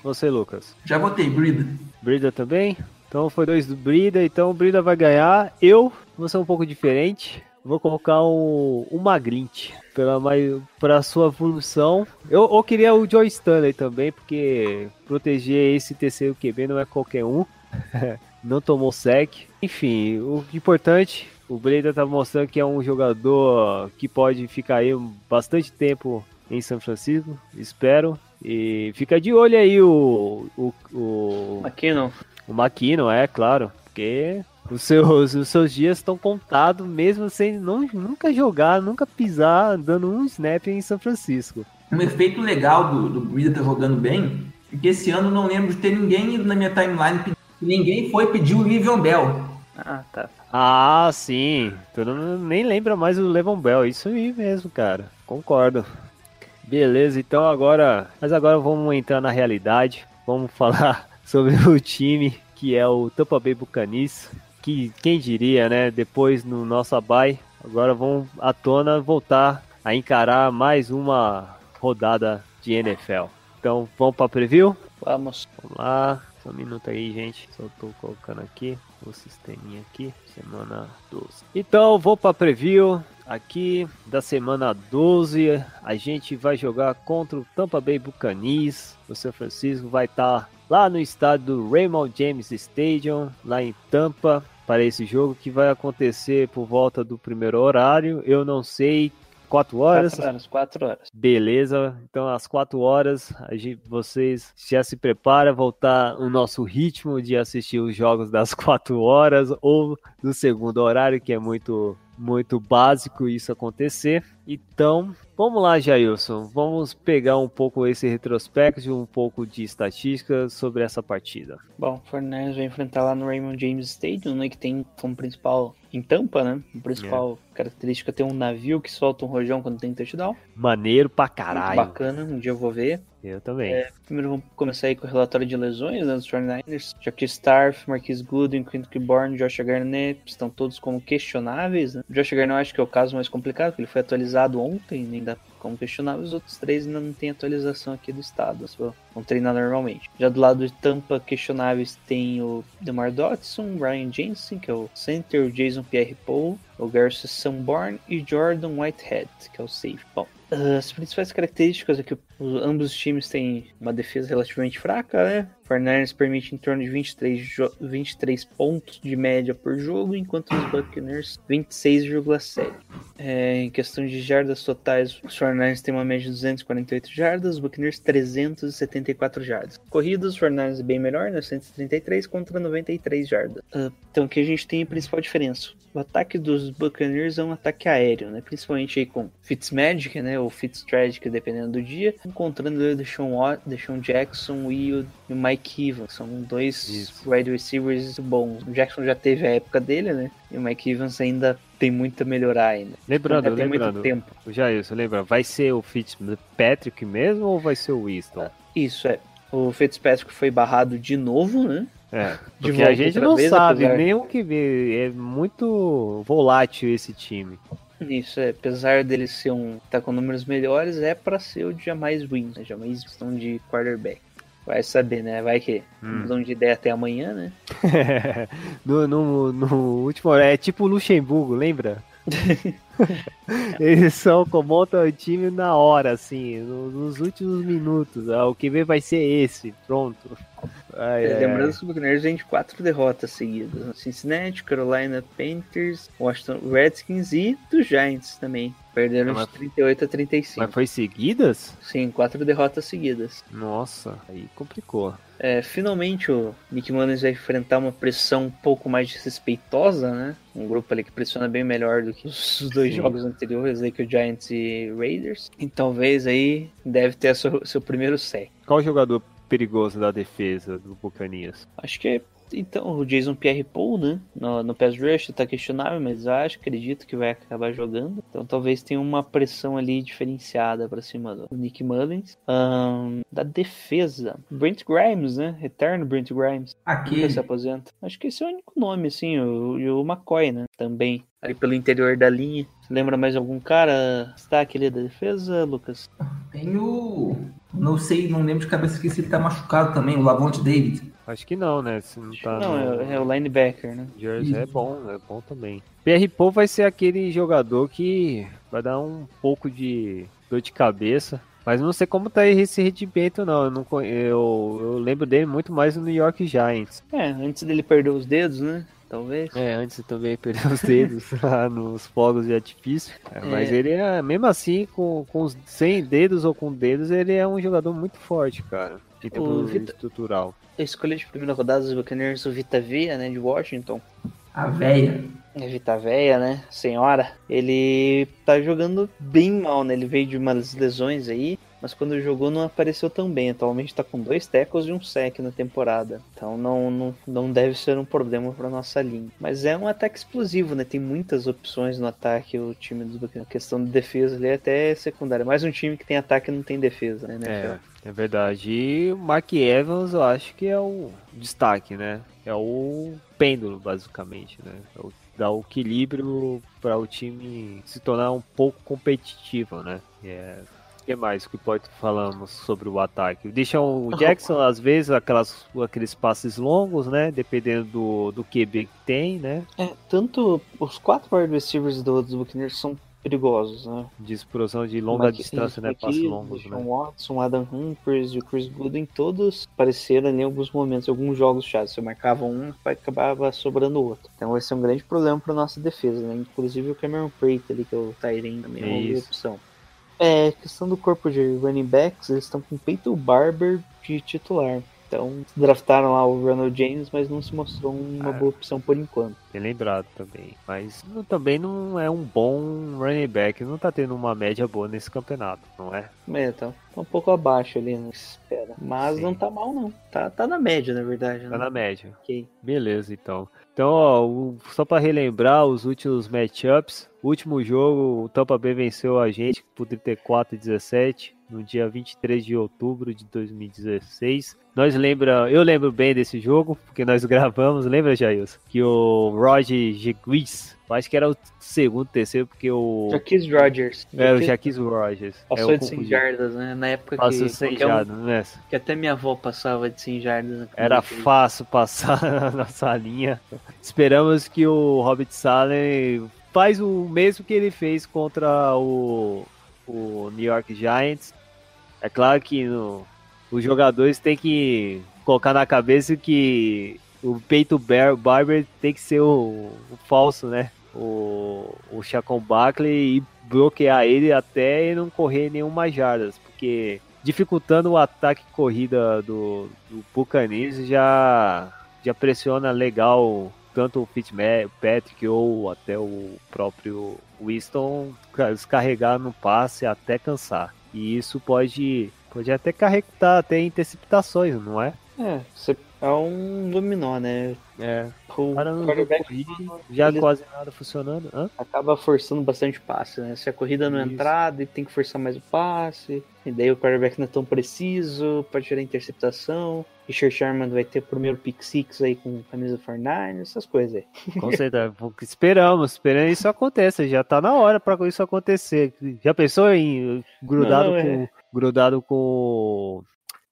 Você, Lucas. Já votei, Brida. Brida também? Então foi dois do Brida, então o Brida vai ganhar. Eu vou ser um pouco diferente. Vou colocar o, o Maglint pela mais para sua evolução. Eu, eu queria o Joe Stanley também, porque proteger esse terceiro QB não é qualquer um. não tomou sec. Enfim, o importante, o Breda tá mostrando que é um jogador que pode ficar aí bastante tempo em São Francisco, espero. E fica de olho aí o, o, o, McKinnon. o Maquino, é claro, porque os seus, os seus dias estão contados mesmo sem não, nunca jogar, nunca pisar, dando um snap em São Francisco. Um efeito legal do, do Brida tá jogando bem, porque esse ano eu não lembro de ter ninguém ido na minha timeline. Ninguém foi pedir o Livion Bell. Ah, tá. Ah, sim. Todo mundo nem lembra mais o Levon Bell. Isso aí mesmo, cara. Concordo. Beleza, então agora. Mas agora vamos entrar na realidade. Vamos falar sobre o time que é o Tampa Bay Buccaneers. Que quem diria, né? Depois no nosso abai, agora vão à tona voltar a encarar mais uma rodada de NFL. Então vamos para preview? Vamos. Vamos lá, só um minuto aí, gente. Só tô colocando aqui o sisteminha aqui, semana 12. Então, vou para preview aqui da semana 12. A gente vai jogar contra o Tampa Bay Buccaneers. O São Francisco vai estar lá no estádio do Raymond James Stadium, lá em Tampa, para esse jogo que vai acontecer por volta do primeiro horário. Eu não sei 4 horas. Quatro horas, quatro horas. Beleza, então às 4 horas a gente, vocês já se prepara voltar o nosso ritmo de assistir os jogos das 4 horas ou do segundo horário, que é muito muito básico isso acontecer. Então, vamos lá, Jailson, vamos pegar um pouco esse retrospecto, um pouco de estatística sobre essa partida. Bom, o Fortnite vai enfrentar lá no Raymond James Stadium, né? Que tem como principal em Tampa, né? A principal característica ter um navio que solta um rojão quando tem touchdown. Maneiro pra Muito caralho. bacana, um dia eu vou ver. Eu também. É, primeiro vamos começar aí com o relatório de lesões né, dos 49ers. Jack Starf, Marquis Goodwin, Quinton Bourne, Josh Garnett estão todos como questionáveis. Né? Josh Garnett eu acho que é o caso mais complicado, porque ele foi atualizado ontem, nem dá como questionar, os outros três ainda não tem atualização aqui do estado, vão treinar normalmente. Já do lado de Tampa, questionáveis tem o DeMar Dotson, Ryan Jensen, que é o center, o Jason Pierre-Paul, o Garcia Sanborn e Jordan Whitehead, que é o safe. Bom, as principais características é que os- ambos os times têm uma defesa relativamente fraca, né? O 49ers permite em torno de 23, jo- 23 pontos de média por jogo, enquanto os Buccaneers 26,7. É, em questão de jardas totais, os 49ers têm uma média de 248 jardas, os Buccaneers 374 jardas. Corridas, os 49ers é bem melhor, né? 133 contra 93 jardas. Ah, então aqui a gente tem a principal diferença. O ataque dos Buccaneers é um ataque aéreo, né? Principalmente aí com Fitzmagic, né? Ou Fitztragic, dependendo do dia. Encontrando o Deshaun, Deshaun Jackson e o, o Mike Evans. São dois Isso. wide receivers bons. O Jackson já teve a época dele, né? E o Mike Evans ainda tem muito a melhorar ainda. Lembrando, Ainda tem lembrando. muito tempo. Já isso, lembra? Vai ser o Fitzpatrick mesmo ou vai ser o Winston? Isso é. O Fitzpatrick foi barrado de novo, né? É, porque a gente não vez, sabe apesar- nem o que ver. É muito volátil esse time. Isso é, apesar dele ser um tá com números melhores, é pra ser o jamais win, né? Jamais questão de quarterback. Vai saber, né? Vai que Hum. mudam de ideia até amanhã, né? no, no, no último. É tipo o Luxemburgo, lembra? Eles só montam o time na hora, assim, no- nos últimos minutos. Ah, o que vem vai ser esse, pronto. Ai, É, ai, lembrando que o Buccaneers vem de quatro derrotas seguidas. né? Cincinnati, Carolina Panthers, Washington Redskins e dos Giants também. Perderam Mas- de 38 a 35. Mas foi seguidas? Sim, quatro derrotas seguidas. Nossa, aí complicou. É, finalmente o Nick Mullins vai enfrentar uma pressão um pouco mais desrespeitosa, né? Um grupo ali que pressiona bem melhor do que os dois Sim. jogos anteriores, aí que o Giants e Raiders. E talvez aí deve ter seu, seu primeiro sec. Qual o jogador perigoso da defesa do Bucanias? Acho que é, então o Jason Pierre-Paul, né? No, no pass rush tá questionável, mas acho, acredito que vai acabar jogando. Então talvez tenha uma pressão ali diferenciada pra cima do Nick Mullins. Ahn, da defesa, Brent Grimes, né? Eterno Brent Grimes. Nunca Aquele. se aposenta. Acho que esse é o único nome, assim, o, e o McCoy, né? Também. Ali pelo interior da linha. Você lembra mais algum cara? Destaque ali da defesa, Lucas? Tem o. Não sei, não lembro de cabeça aqui se ele tá machucado também, o Lavonte David. Acho que não, né? Se não tá Não, no... é, é o linebacker, né? Jersey é bom, é bom também. Pierre Paul vai ser aquele jogador que vai dar um pouco de dor de cabeça. Mas não sei como tá esse rendimento, não. Eu, não eu, eu lembro dele muito mais no New York Giants. É, antes dele perder os dedos, né? Talvez. É, antes eu também perdeu os dedos lá nos fogos de artifício. É, Mas ele é, mesmo assim, com, com os, sem dedos ou com dedos, ele é um jogador muito forte, cara. Em termos Vita- estrutural. A escolha de primeira rodada dos Buccaneers, o Vita Vea, né? De Washington. A véia. É Vita Veia, né? Senhora. Ele tá jogando bem mal, né? Ele veio de umas lesões aí. Mas quando jogou não apareceu tão bem. Atualmente tá com dois tackles e um sec na temporada. Então não, não, não deve ser um problema pra nossa linha. Mas é um ataque explosivo, né? Tem muitas opções no ataque. O time dos. A questão de defesa ali é até secundária. Mais um time que tem ataque e não tem defesa, né? É, é verdade. E o Mark Evans, eu acho que é o destaque, né? É o pêndulo, basicamente, né? É o, dá o equilíbrio para o time se tornar um pouco competitivo, né? É- O que mais que pode falarmos sobre o ataque? Deixa o Jackson, às vezes, aquelas, aqueles passes longos, né? Dependendo do, do QB que tem, né? É, tanto os quatro wide receivers do, dos Buccaneers são perigosos, né? De explosão de longa distância, né? Evans, longos, Deshaun né? Watson, Adam Humphries e o Chris Gooden, todos apareceram em alguns momentos, em alguns jogos chaves. Você marcava um, acabava sobrando o outro. Então vai ser um grande problema para nossa defesa, né? Inclusive o Cameron Prate ali, que é o Tyrion também, é uma Isso. opção. É, questão do corpo de running backs, eles estão com Peyton Barber de titular. Então, draftaram lá o Ronald James, mas não se mostrou uma Ah. boa opção por enquanto. Bem lembrado também. Mas não- também não é um bom running back. Não tá tendo uma média boa nesse campeonato, não é? É, tá, tá um pouco abaixo ali, né? Espera. Mas Sim. não tá mal, não. Tá, tá na média, na verdade. Tá né? na média. Ok. Beleza, então. Então, ó, só para relembrar os últimos matchups. Último jogo, o Tampa Bay venceu a gente por 34 a 17. No dia 23 de outubro de 2016. Nós lembra, eu lembro bem desse jogo, porque nós gravamos, lembra, Jailson? Que o Roger Jeguis, acho que era o segundo, terceiro, porque o. Jaquez Rogers. Era o Jaquis Rogers. É, Passou eu de 100 confundi. jardas, né? Na época Passou que, 100 qualquer um- jardas, né? que até minha avó passava de 100 jardas. Era fácil passar na nossa linha. Esperamos que o Robert Salen faz o mesmo que ele fez contra o, o New York Giants. É claro que no- os jogadores têm que colocar na cabeça que o Peito Bar- Barber tem que ser o, o falso, né? O, o Chacon Barkley e bloquear ele até ele não correr nenhuma jardas, porque dificultando o ataque corrida do, do já, já pressiona legal tanto o Fitzpatrick ou até o próprio Winston ca- descarregar no passe até cansar. E isso pode, pode até carregar até interceptações, não é? É, você- é um dominó, né? É. O quarterback Já ele- quase nada funcionando. Hã? acaba forçando bastante passe, né? Se a corrida não Isso. entrar, ele tem que forçar mais o passe. E daí o quarterback não é tão preciso, pode gerar interceptação. Richard Sherman vai ter o primeiro pick six aí com camisa 49, essas coisas aí. Com certeza. Porque Esperamos, esperando isso aconteça. Já tá na hora para isso acontecer. Já pensou em grudado Não, é. com grudado com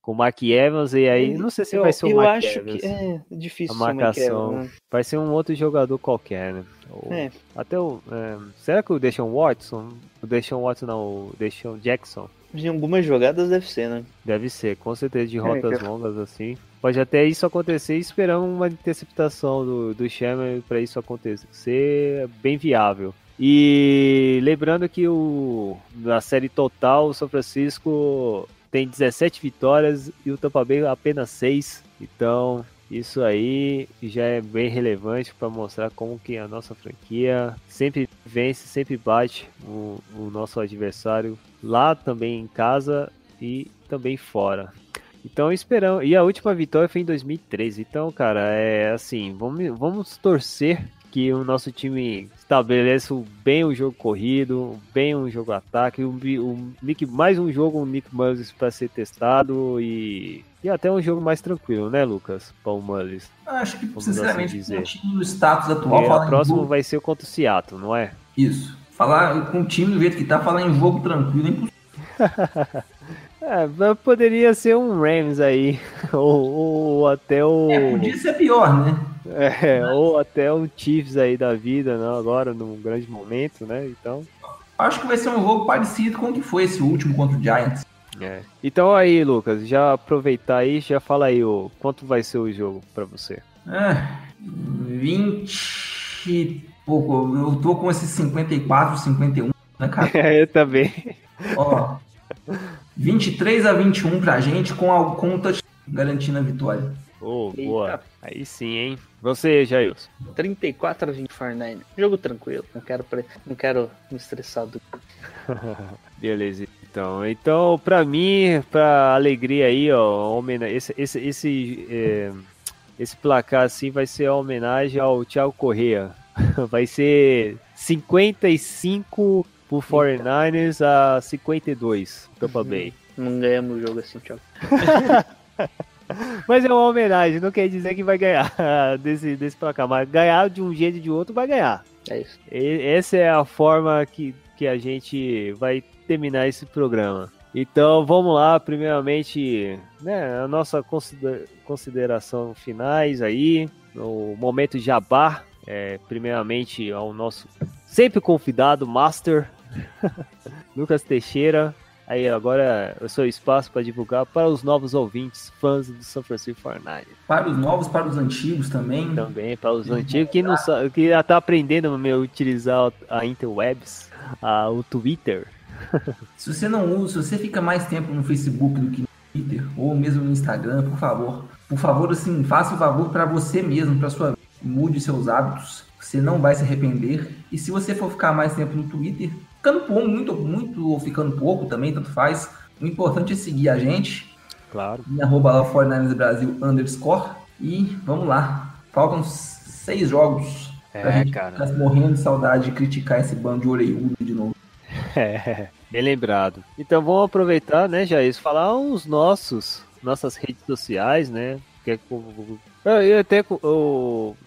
com o Mark Evans e aí não sei se eu, vai ser o eu Mark acho Evans. que é difícil A ser marcação. Evans, né? Vai ser um outro jogador qualquer, né? Ou- É. Até o é, será que o Deshaun Watson, o Deshaun Watson não, o Deshaun Jackson Em algumas jogadas deve ser, né? Deve ser, com certeza, de É, rotas que- longas assim. Pode até isso acontecer e esperamos uma interceptação do, do Sherman para isso acontecer, é bem viável. E lembrando que o, na série total, o São Francisco tem 17 vitórias e o Tampa Bay apenas 6. Então, isso aí já é bem relevante para mostrar como que a nossa franquia sempre vence, sempre bate o, o nosso adversário lá também em casa e também fora. Então esperamos. E a última vitória foi em 2013. Então, cara, é assim, vamos, vamos torcer que o nosso time estabeleça o- bem o jogo corrido, bem o jogo ataque, o, o Nick, mais um jogo o Nick Mullins para ser testado e, e até um jogo mais tranquilo, né, Lucas? Para o Mullins. Acho que, sinceramente, assim o dizer. no status atual, E a em próxima jogo- vai ser contra o Seattle, não é? Isso. Falar com o time do jeito que tá, falar em jogo tranquilo é impossível. É, mas poderia ser um Rams aí, ou, ou até o. É, podia ser pior, né? É, ou até o Chiefs aí da vida, não, agora num grande momento, né? Então. Acho que vai ser um jogo parecido com o que foi esse último contra o Giants. É. Então aí, Lucas, já aproveitar aí, já fala aí o quanto vai ser o jogo pra você. É, 20 e pouco. Eu tô com esses 54, 51, né, cara? É, eu também. Ó, 23 a 21 pra gente com, a, com o touchdown garantindo a vitória. Eita. boa. Aí sim, hein? Você, Jailson. 34 a 20 49. Jogo tranquilo, não quero, pre- não quero me estressar do Beleza, então. Então, pra mim, pra alegria aí, ó, homena- esse, esse, esse, é, esse placar assim vai ser a homenagem ao Thiago Correa. Vai ser 55 por 49ers a 52 Tampa Bay. Não ganhamos o jogo assim, tchau. Mas é uma homenagem, não quer dizer que vai ganhar desse, desse placar, mas ganhar de um jeito e de outro vai ganhar. É isso. E- Essa é a forma que, que a gente vai terminar esse programa. Então vamos lá, primeiramente, né, a nossa consider- consideração finais aí, no momento jabá, é, primeiramente ao nosso sempre convidado, Master, Lucas Teixeira. Aí agora é o seu espaço para divulgar para os novos ouvintes, fãs do São Francisco 49 Para os novos, para os antigos também. também para os antigos que não que já tá aprendendo a utilizar a interwebs, a, o Twitter. Se você não usa, se você fica mais tempo no Facebook do que no Twitter, ou mesmo no Instagram, por favor. Por favor, assim, faça o favor para você mesmo, para sua vida. Mude seus hábitos. Você não vai se arrepender. E se você for ficar mais tempo no Twitter, ficando pouco, muito, muito ou ficando pouco também, tanto faz. O importante é seguir a gente. Claro. Em arroba lá 49 Brasil underscore. E vamos lá. Faltam seis jogos. pra É, gente cara. morrendo de saudade de criticar esse bando de orelhudo de novo. É, bem lembrado. Então vamos aproveitar, né, Jair, falar os nossos, nossas redes sociais, né? Que é eu, até eu,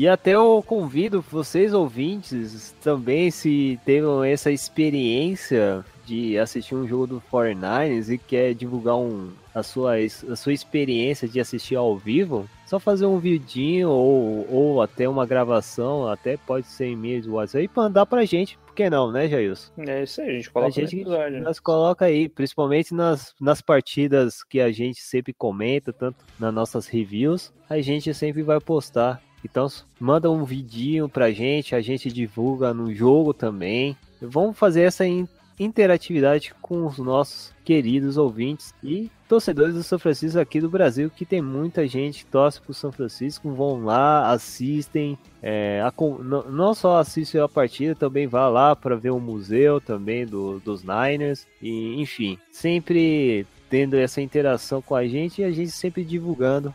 e até eu convido vocês ouvintes também se tenham essa experiência de assistir um jogo do 49ers e quer divulgar um, a, sua, a sua experiência de assistir ao vivo, só fazer um vidinho ou, ou até uma gravação, até pode ser e-mail do WhatsApp, e mandar pra gente, por que não, né, Jailson? É isso aí, a gente A coloca gente no episódio. nós coloca aí, principalmente nas, nas partidas que a gente sempre comenta, tanto nas nossas reviews, a gente sempre vai postar. Então manda um vidinho pra gente, a gente divulga no jogo também. Vamos fazer essa in- interatividade com os nossos queridos ouvintes e torcedores do São Francisco aqui do Brasil, que tem muita gente que torce pro São Francisco, vão lá, assistem, é, acom- não- só assiste a partida, também vá lá para ver o museu também do, dos Niners. E, enfim, sempre tendo essa interação com a gente e a gente sempre divulgando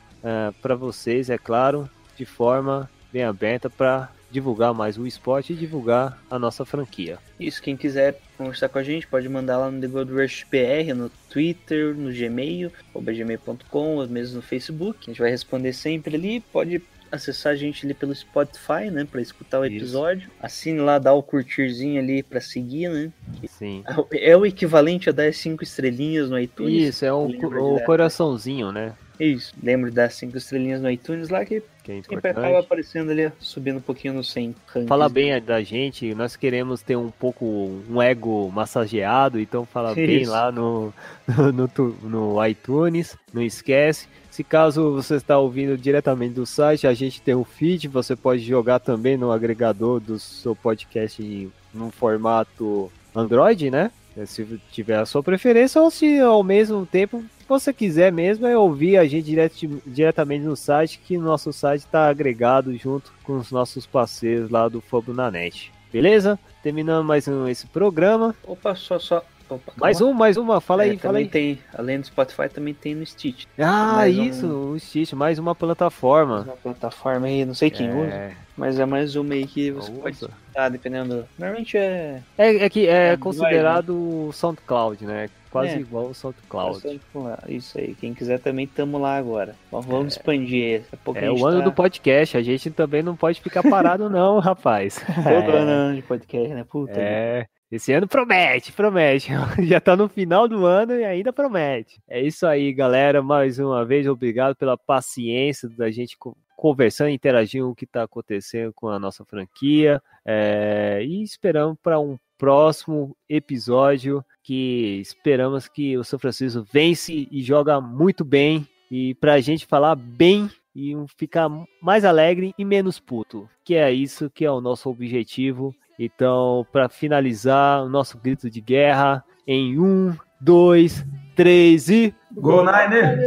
para vocês, é claro, de forma bem aberta para divulgar mais o esporte e divulgar a nossa franquia. Isso, quem quiser conversar com a gente, pode mandar lá no The Gold Rush BR, no Twitter, no Gmail, gmail.com, ou mesmo no Facebook. A gente vai responder sempre ali. Pode acessar a gente ali pelo Spotify, né, para escutar o Isso. episódio. Assine lá, dá o curtirzinho ali para seguir, né. Sim. É o equivalente a dar cinco estrelinhas no iTunes. Isso, é o, o coraçãozinho, né? Isso, lembro dar cinco estrelinhas no iTunes lá, que Que é sempre acaba aparecendo ali, subindo um pouquinho no 100. rankings. Fala bem da gente, nós queremos ter um pouco um ego massageado, então fala bem Isso. lá no, no, no no iTunes, não esquece. Se caso você está ouvindo diretamente do site, a gente tem o feed, você pode jogar também no agregador do seu podcast em no formato Android, né? Se tiver a sua preferência, ou se ao mesmo tempo você quiser mesmo é ouvir a gente direti- diretamente no site, que nosso site está agregado junto com os nossos parceiros lá do Fabunanet. Beleza? Terminando mais um esse programa. Opa, só, só. Opa, Mais calma. um, mais uma, fala É, aí, fala aí. tem, além do Spotify, também tem no Stitch. Ah, mais um- isso, o Stitch, mais uma plataforma. Uma plataforma aí, não sei quem usa, É, mas é mais uma aí que você usa. pode escutar, dependendo. Normalmente é. é, é que é É, considerado o SoundCloud, né? Quase É. igual o SoundCloud. Isso aí, quem quiser também tamo lá agora. Vamos expandir. Pouco a É o ano tá do podcast, a gente também não pode ficar parado não, rapaz. Todo ano de podcast, né? Puta. É, esse ano promete, promete. Já tá no final do ano e ainda promete. É isso aí, galera. Mais uma vez, obrigado pela paciência da gente co- conversando, interagindo com o que tá acontecendo com a nossa franquia. É, e esperamos para um próximo episódio que esperamos que o São Francisco vence e joga muito bem. E pra gente falar bem e ficar mais alegre e menos puto. Que é isso que é o nosso objetivo. Então, para finalizar, o nosso grito de guerra em um, dois, três e. Go Niner!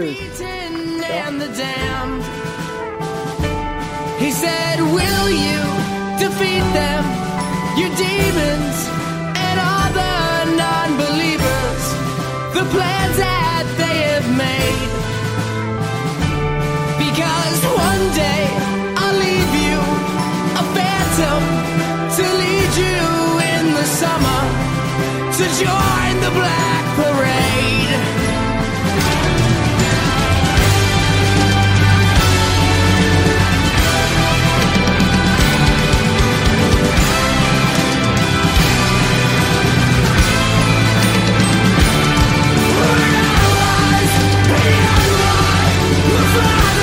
beaten and the damned. He said, Will you defeat them, your demons, and all the non believers? The plans join the black parade. We're allies, he and I, we're fine.